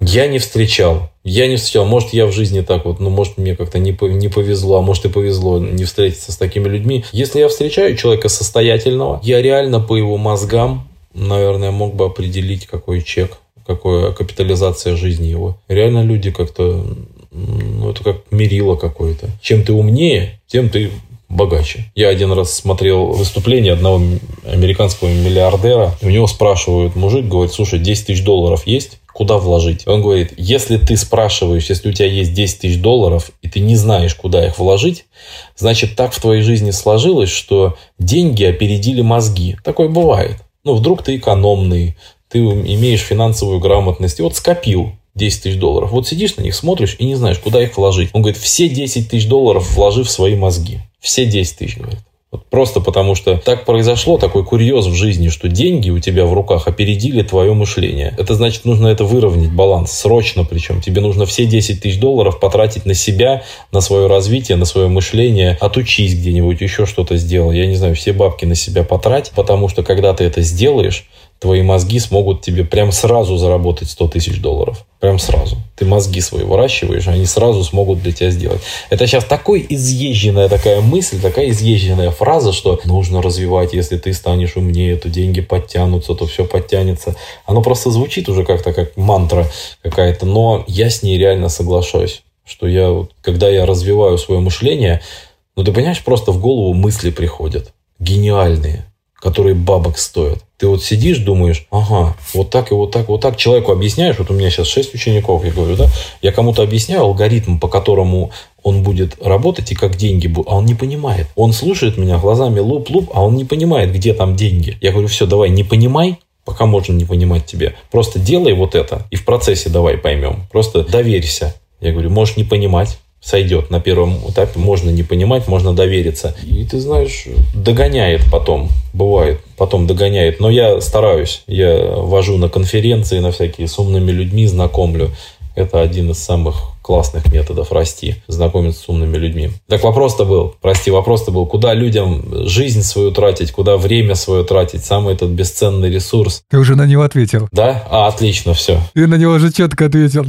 S1: я не встречал. Я не встречал. Может, я в жизни так вот, ну, может, мне как-то не, не повезло, а может, и повезло не встретиться с такими людьми. Если я встречаю человека состоятельного, я реально по его мозгам, наверное, мог бы определить, какой чек какая капитализация жизни его. Реально люди как-то, ну, это как мерило какое-то. Чем ты умнее, тем ты богаче. Я один раз смотрел выступление одного американского миллиардера, у него спрашивают, мужик говорит, слушай, 10 тысяч долларов есть? Куда вложить? Он говорит, если ты спрашиваешь, если у тебя есть 10 тысяч долларов, и ты не знаешь, куда их вложить, значит, так в твоей жизни сложилось, что деньги опередили мозги. Такое бывает. Ну, вдруг ты экономный, ты имеешь финансовую грамотность, и вот скопил 10 тысяч долларов. Вот сидишь на них, смотришь и не знаешь, куда их вложить. Он говорит, все 10 тысяч долларов вложи в свои мозги. Все 10 тысяч, говорит. Вот просто потому что так произошло, такой курьез в жизни, что деньги у тебя в руках опередили твое мышление. Это значит, нужно это выровнять, баланс, срочно причем. Тебе нужно все 10 тысяч долларов потратить на себя, на свое развитие, на свое мышление. Отучись где-нибудь, еще что-то сделай. Я не знаю, все бабки на себя потрать, потому что когда ты это сделаешь, твои мозги смогут тебе прям сразу заработать 100 тысяч долларов. Прям сразу. Ты мозги свои выращиваешь, они сразу смогут для тебя сделать. Это сейчас такой изъезженная такая мысль, такая изъезженная фраза, что нужно развивать, если ты станешь умнее, то деньги подтянутся, то все подтянется. Оно просто звучит уже как-то как мантра какая-то, но я с ней реально соглашаюсь, что я, когда я развиваю свое мышление, ну ты понимаешь, просто в голову мысли приходят гениальные, которые бабок стоят. Ты вот сидишь, думаешь, ага, вот так и вот так, вот так. Человеку объясняешь, вот у меня сейчас 6 учеников, я говорю, да, я кому-то объясняю алгоритм, по которому он будет работать и как деньги будут, а он не понимает. Он слушает меня глазами луп-луп, а он не понимает, где там деньги. Я говорю, все, давай, не понимай, пока можно не понимать тебе. Просто делай вот это, и в процессе давай поймем. Просто доверься. Я говорю, можешь не понимать, сойдет на первом этапе. Можно не понимать, можно довериться. И ты знаешь, догоняет потом. Бывает, потом догоняет. Но я стараюсь. Я вожу на конференции, на всякие с умными людьми, знакомлю. Это один из самых классных методов расти, знакомиться с умными людьми. Так вопрос-то был, прости, вопрос-то был, куда людям жизнь свою тратить, куда время свое тратить, самый этот бесценный ресурс.
S2: Ты уже на него ответил.
S1: Да? А, отлично, все.
S2: Ты на него уже четко ответил.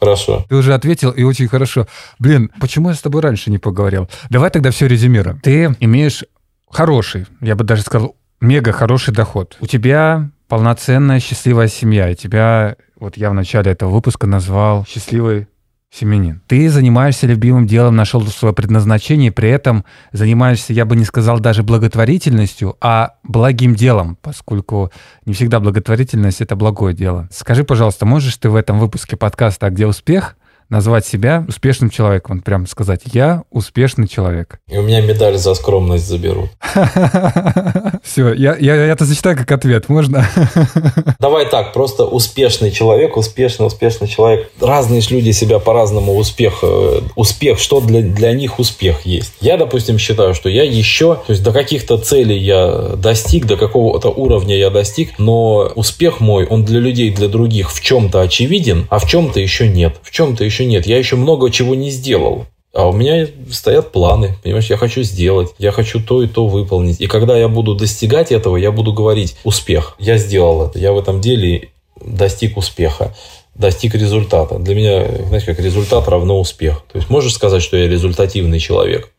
S1: Хорошо.
S2: Ты уже ответил, и очень хорошо. Блин, почему я с тобой раньше не поговорил? Давай тогда все резюмируем. Ты имеешь хороший, я бы даже сказал, мега хороший доход. У тебя полноценная счастливая семья, и тебя, вот я в начале этого выпуска назвал счастливой семенин. Ты занимаешься любимым делом, нашел свое предназначение, при этом занимаешься, я бы не сказал даже благотворительностью, а благим делом, поскольку не всегда благотворительность — это благое дело. Скажи, пожалуйста, можешь ты в этом выпуске подкаста «А где успех?» Назвать себя успешным человеком. Вот прям сказать, я успешный человек.
S1: И у меня медаль за скромность заберут. [LAUGHS]
S2: Все, я, я, я это зачитаю как ответ, можно? [LAUGHS]
S1: Давай так, просто успешный человек, успешный, успешный человек. Разные люди себя по-разному успех, э, успех, что для, для них успех есть. Я, допустим, считаю, что я еще, то есть до каких-то целей я достиг, до какого-то уровня я достиг, но успех мой, он для людей, для других в чем-то очевиден, а в чем-то еще нет. В чем-то еще нет. Я еще много чего не сделал. А у меня стоят планы, понимаешь, я хочу сделать, я хочу то и то выполнить. И когда я буду достигать этого, я буду говорить успех. Я сделал это, я в этом деле достиг успеха, достиг результата. Для меня, знаешь, как результат равно успех. То есть можешь сказать, что я результативный человек?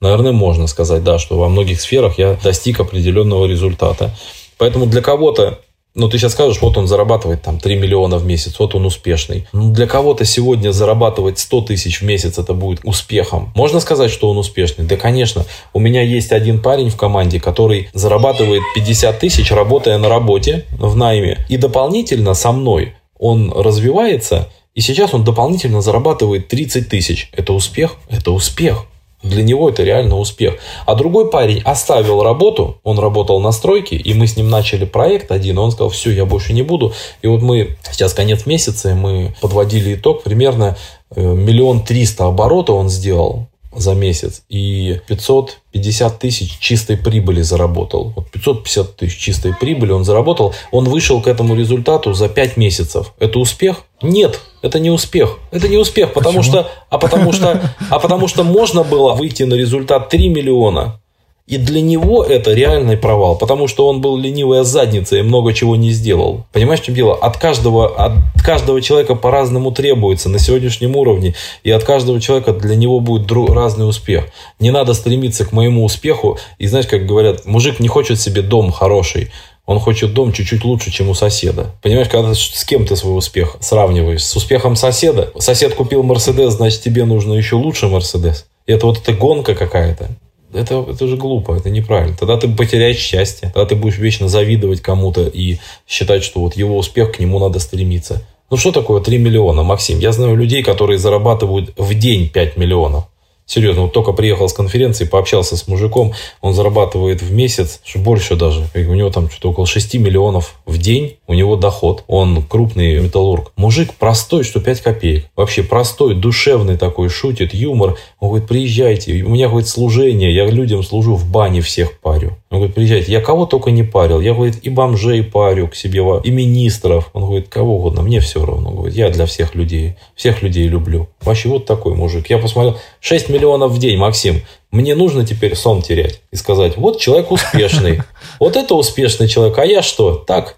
S1: Наверное, можно сказать, да, что во многих сферах я достиг определенного результата. Поэтому для кого-то ну, ты сейчас скажешь, вот он зарабатывает там 3 миллиона в месяц, вот он успешный. Ну, для кого-то сегодня зарабатывать 100 тысяч в месяц это будет успехом. Можно сказать, что он успешный? Да, конечно. У меня есть один парень в команде, который зарабатывает 50 тысяч, работая на работе в найме. И дополнительно со мной он развивается, и сейчас он дополнительно зарабатывает 30 тысяч. Это успех? Это успех. Для него это реально успех. А другой парень оставил работу, он работал на стройке, и мы с ним начали проект один, и он сказал, все, я больше не буду. И вот мы, сейчас конец месяца, и мы подводили итог, примерно э, миллион триста оборота он сделал за месяц и 550 тысяч чистой прибыли заработал. Вот 550 тысяч чистой прибыли он заработал. Он вышел к этому результату за 5 месяцев. Это успех? Нет, это не успех. Это не успех, потому Почему? что, а потому что, а потому что можно было выйти на результат 3 миллиона и для него это реальный провал, потому что он был ленивая задница и много чего не сделал. Понимаешь, в чем дело? От каждого, от каждого человека по-разному требуется на сегодняшнем уровне, и от каждого человека для него будет друг, разный успех. Не надо стремиться к моему успеху, и знаешь, как говорят, мужик не хочет себе дом хороший, он хочет дом чуть-чуть лучше, чем у соседа. Понимаешь, когда с кем ты свой успех сравниваешь? С успехом соседа? Сосед купил Мерседес, значит, тебе нужно еще лучше Мерседес. Это вот эта гонка какая-то это, это же глупо, это неправильно. Тогда ты потеряешь счастье, тогда ты будешь вечно завидовать кому-то и считать, что вот его успех, к нему надо стремиться. Ну что такое 3 миллиона, Максим? Я знаю людей, которые зарабатывают в день 5 миллионов. Серьезно, вот только приехал с конференции, пообщался с мужиком, он зарабатывает в месяц, больше даже, у него там что-то около 6 миллионов в день, у него доход, он крупный металлург. Мужик простой, что 5 копеек. Вообще простой, душевный такой, шутит, юмор. Он говорит, приезжайте, у меня, говорит, служение, я людям служу в бане всех парю. Он говорит, приезжайте. Я кого только не парил. Я, говорит, и бомжей парю к себе, и министров. Он говорит, кого угодно, мне все равно. Он говорит, я для всех людей, всех людей люблю. Вообще вот такой мужик. Я посмотрел, 6 миллионов в день, Максим. Мне нужно теперь сон терять и сказать, вот человек успешный. [LAUGHS] Вот это успешный человек, а я что? Так,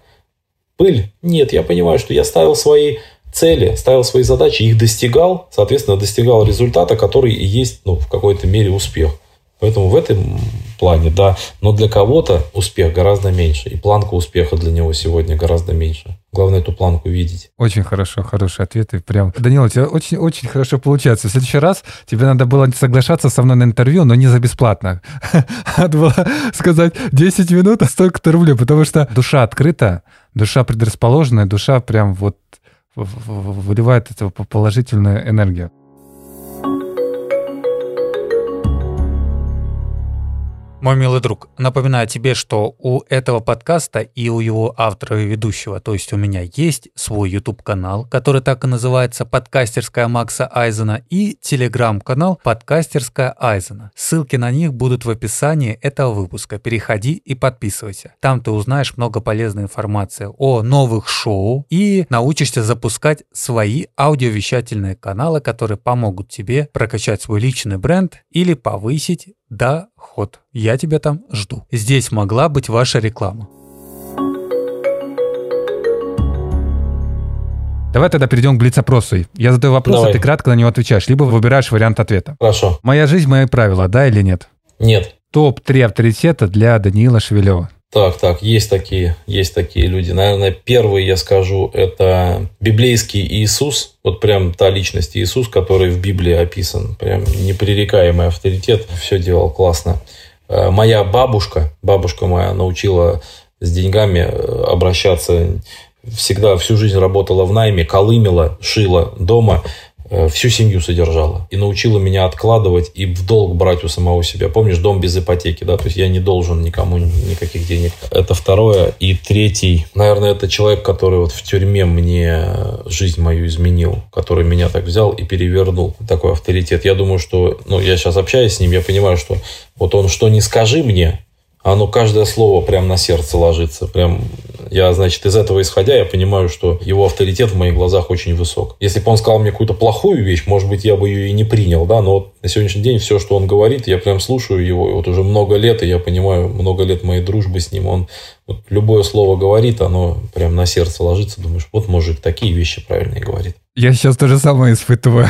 S1: пыль? Нет, я понимаю, что я ставил свои цели, ставил свои задачи, их достигал, соответственно, достигал результата, который и есть ну, в какой-то мере успех. Поэтому в этом плане, да. Но для кого-то успех гораздо меньше. И планка успеха для него сегодня гораздо меньше. Главное эту планку видеть.
S2: Очень хорошо, хороший ответ. И прям, Данил, у тебя очень-очень хорошо получается. В следующий раз тебе надо было соглашаться со мной на интервью, но не за бесплатно. [LAUGHS] Надо было сказать 10 минут, а столько-то рублей, потому что душа открыта, душа предрасположенная, душа прям вот выливает эту положительную энергию.
S3: Мой милый друг, напоминаю тебе, что у этого подкаста и у его автора и ведущего, то есть у меня есть свой YouTube-канал, который так и называется «Подкастерская Макса Айзена» и телеграм-канал «Подкастерская Айзена». Ссылки на них будут в описании этого выпуска. Переходи и подписывайся. Там ты узнаешь много полезной информации о новых шоу и научишься запускать свои аудиовещательные каналы, которые помогут тебе прокачать свой личный бренд или повысить доход. Я тебя там жду. Здесь могла быть ваша реклама.
S2: Давай тогда перейдем к блиц-опросу. Я задаю вопрос, Давай. а ты кратко на него отвечаешь, либо выбираешь вариант ответа.
S1: Хорошо.
S2: Моя жизнь, мои правила, да или нет?
S1: Нет.
S2: Топ-3 авторитета для Даниила Шевелева.
S1: Так, так, есть такие, есть такие люди. Наверное, первый я скажу, это библейский Иисус. Вот прям та личность Иисус, который в Библии описан. Прям непререкаемый авторитет. Все делал классно. Э, моя бабушка, бабушка моя научила с деньгами э, обращаться. Всегда всю жизнь работала в найме, колымела, шила дома. Э, всю семью содержала и научила меня откладывать и в долг брать у самого себя. Помнишь, дом без ипотеки, да, то есть я не должен никому никаких денег. Это второе. И третий, наверное, это человек, который вот в тюрьме мне жизнь мою изменил, который меня так взял и перевернул. Такой авторитет. Я думаю, что, ну, я сейчас общаюсь с ним, я понимаю, что вот он что не скажи мне, оно каждое слово прям на сердце ложится. Прям я, значит, из этого исходя, я понимаю, что его авторитет в моих глазах очень высок. Если бы он сказал мне какую-то плохую вещь, может быть, я бы ее и не принял, да, но вот на сегодняшний день все, что он говорит, я прям слушаю его, и вот уже много лет, и я понимаю, много лет моей дружбы с ним, он вот любое слово говорит, оно прям на сердце ложится, думаешь, вот мужик такие вещи правильные говорит.
S2: Я сейчас то же самое испытываю.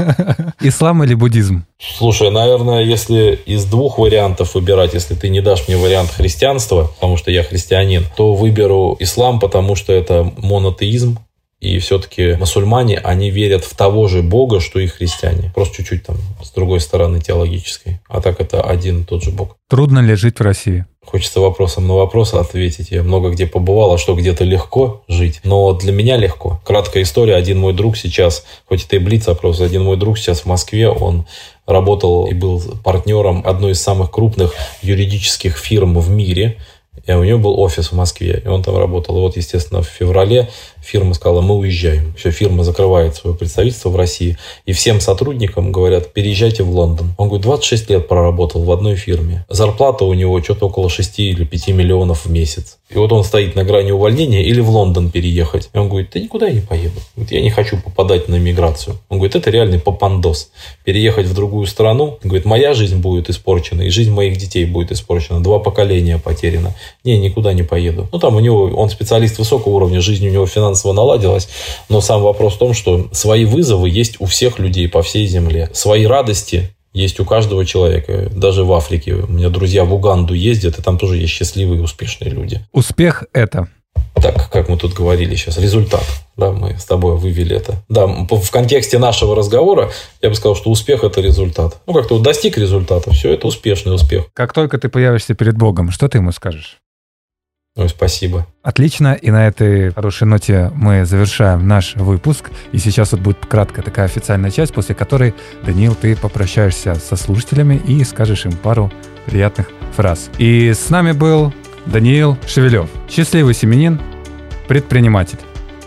S2: [LAUGHS] Ислам или буддизм?
S1: Слушай, наверное, если из двух вариантов выбирать, если ты не дашь мне вариант христианства, потому что я христианин, то выберу ислам, потому что это монотеизм, и все-таки мусульмане, они верят в того же Бога, что и христиане. Просто чуть-чуть там с другой стороны теологической. А так это один и тот же Бог.
S2: Трудно ли жить в России?
S1: Хочется вопросом на вопрос ответить. Я много где побывал, а что где-то легко жить. Но для меня легко. Краткая история. Один мой друг сейчас, хоть это и блиц опрос, один мой друг сейчас в Москве, он работал и был партнером одной из самых крупных юридических фирм в мире. И у него был офис в Москве, и он там работал. И вот, естественно, в феврале фирма сказала, мы уезжаем. Все, фирма закрывает свое представительство в России. И всем сотрудникам говорят, переезжайте в Лондон. Он говорит, 26 лет проработал в одной фирме. Зарплата у него что-то около 6 или 5 миллионов в месяц. И вот он стоит на грани увольнения или в Лондон переехать. И он говорит, да никуда я не поеду. Вот я не хочу попадать на миграцию. Он говорит, это реальный попандос. Переехать в другую страну. Говорит, моя жизнь будет испорчена, и жизнь моих детей будет испорчена. Два поколения потеряно. Не, никуда не поеду. Ну, там у него, он специалист высокого уровня, жизнь у него финансовая финансово наладилось. Но сам вопрос в том, что свои вызовы есть у всех людей по всей земле. Свои радости есть у каждого человека. Даже в Африке. У меня друзья в Уганду ездят, и там тоже есть счастливые и успешные люди.
S2: Успех – это?
S1: Так, как мы тут говорили сейчас, результат. Да, мы с тобой вывели это. Да, в контексте нашего разговора я бы сказал, что успех – это результат. Ну, как-то вот достиг результата, все, это успешный успех.
S2: Как только ты появишься перед Богом, что ты ему скажешь?
S1: Ой, спасибо.
S2: Отлично. И на этой хорошей ноте мы завершаем наш выпуск. И сейчас вот будет краткая такая официальная часть, после которой, Даниил, ты попрощаешься со слушателями и скажешь им пару приятных фраз. И с нами был Даниил Шевелев, счастливый семенин, предприниматель.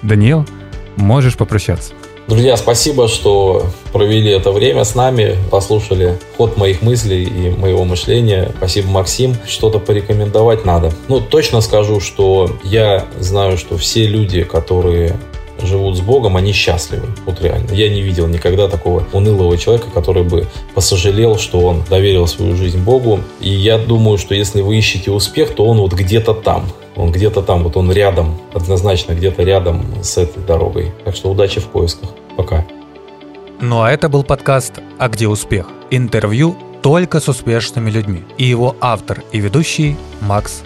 S2: Даниил, можешь попрощаться.
S1: Друзья, спасибо, что провели это время с нами, послушали ход моих мыслей и моего мышления. Спасибо, Максим. Что-то порекомендовать надо. Ну, точно скажу, что я знаю, что все люди, которые живут с Богом, они счастливы. Вот реально. Я не видел никогда такого унылого человека, который бы посожалел, что он доверил свою жизнь Богу. И я думаю, что если вы ищете успех, то он вот где-то там. Он где-то там, вот он рядом, однозначно где-то рядом с этой дорогой. Так что удачи в поисках. Пока.
S3: Ну а это был подкаст «А где успех?» Интервью только с успешными людьми. И его автор и ведущий Макс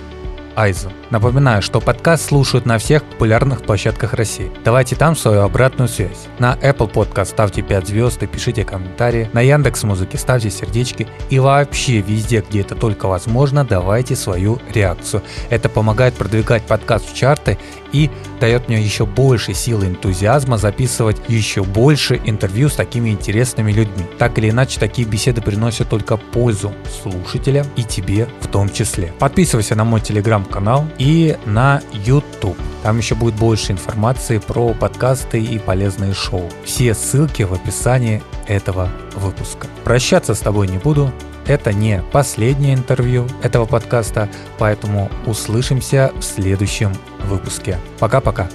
S3: Айзен. Напоминаю, что подкаст слушают на всех популярных площадках России. Давайте там свою обратную связь. На Apple Podcast ставьте 5 звезд и пишите комментарии. На Яндекс Музыке ставьте сердечки. И вообще везде, где это только возможно, давайте свою реакцию. Это помогает продвигать подкаст в чарты и дает мне еще больше силы энтузиазма записывать еще больше интервью с такими интересными людьми. Так или иначе, такие беседы приносят только пользу слушателям и тебе в том числе. Подписывайся на мой телеграм-канал и на YouTube. Там еще будет больше информации про подкасты и полезные шоу. Все ссылки в описании этого выпуска. Прощаться с тобой не буду. Это не последнее интервью этого подкаста, поэтому услышимся в следующем выпуске. Пока-пока.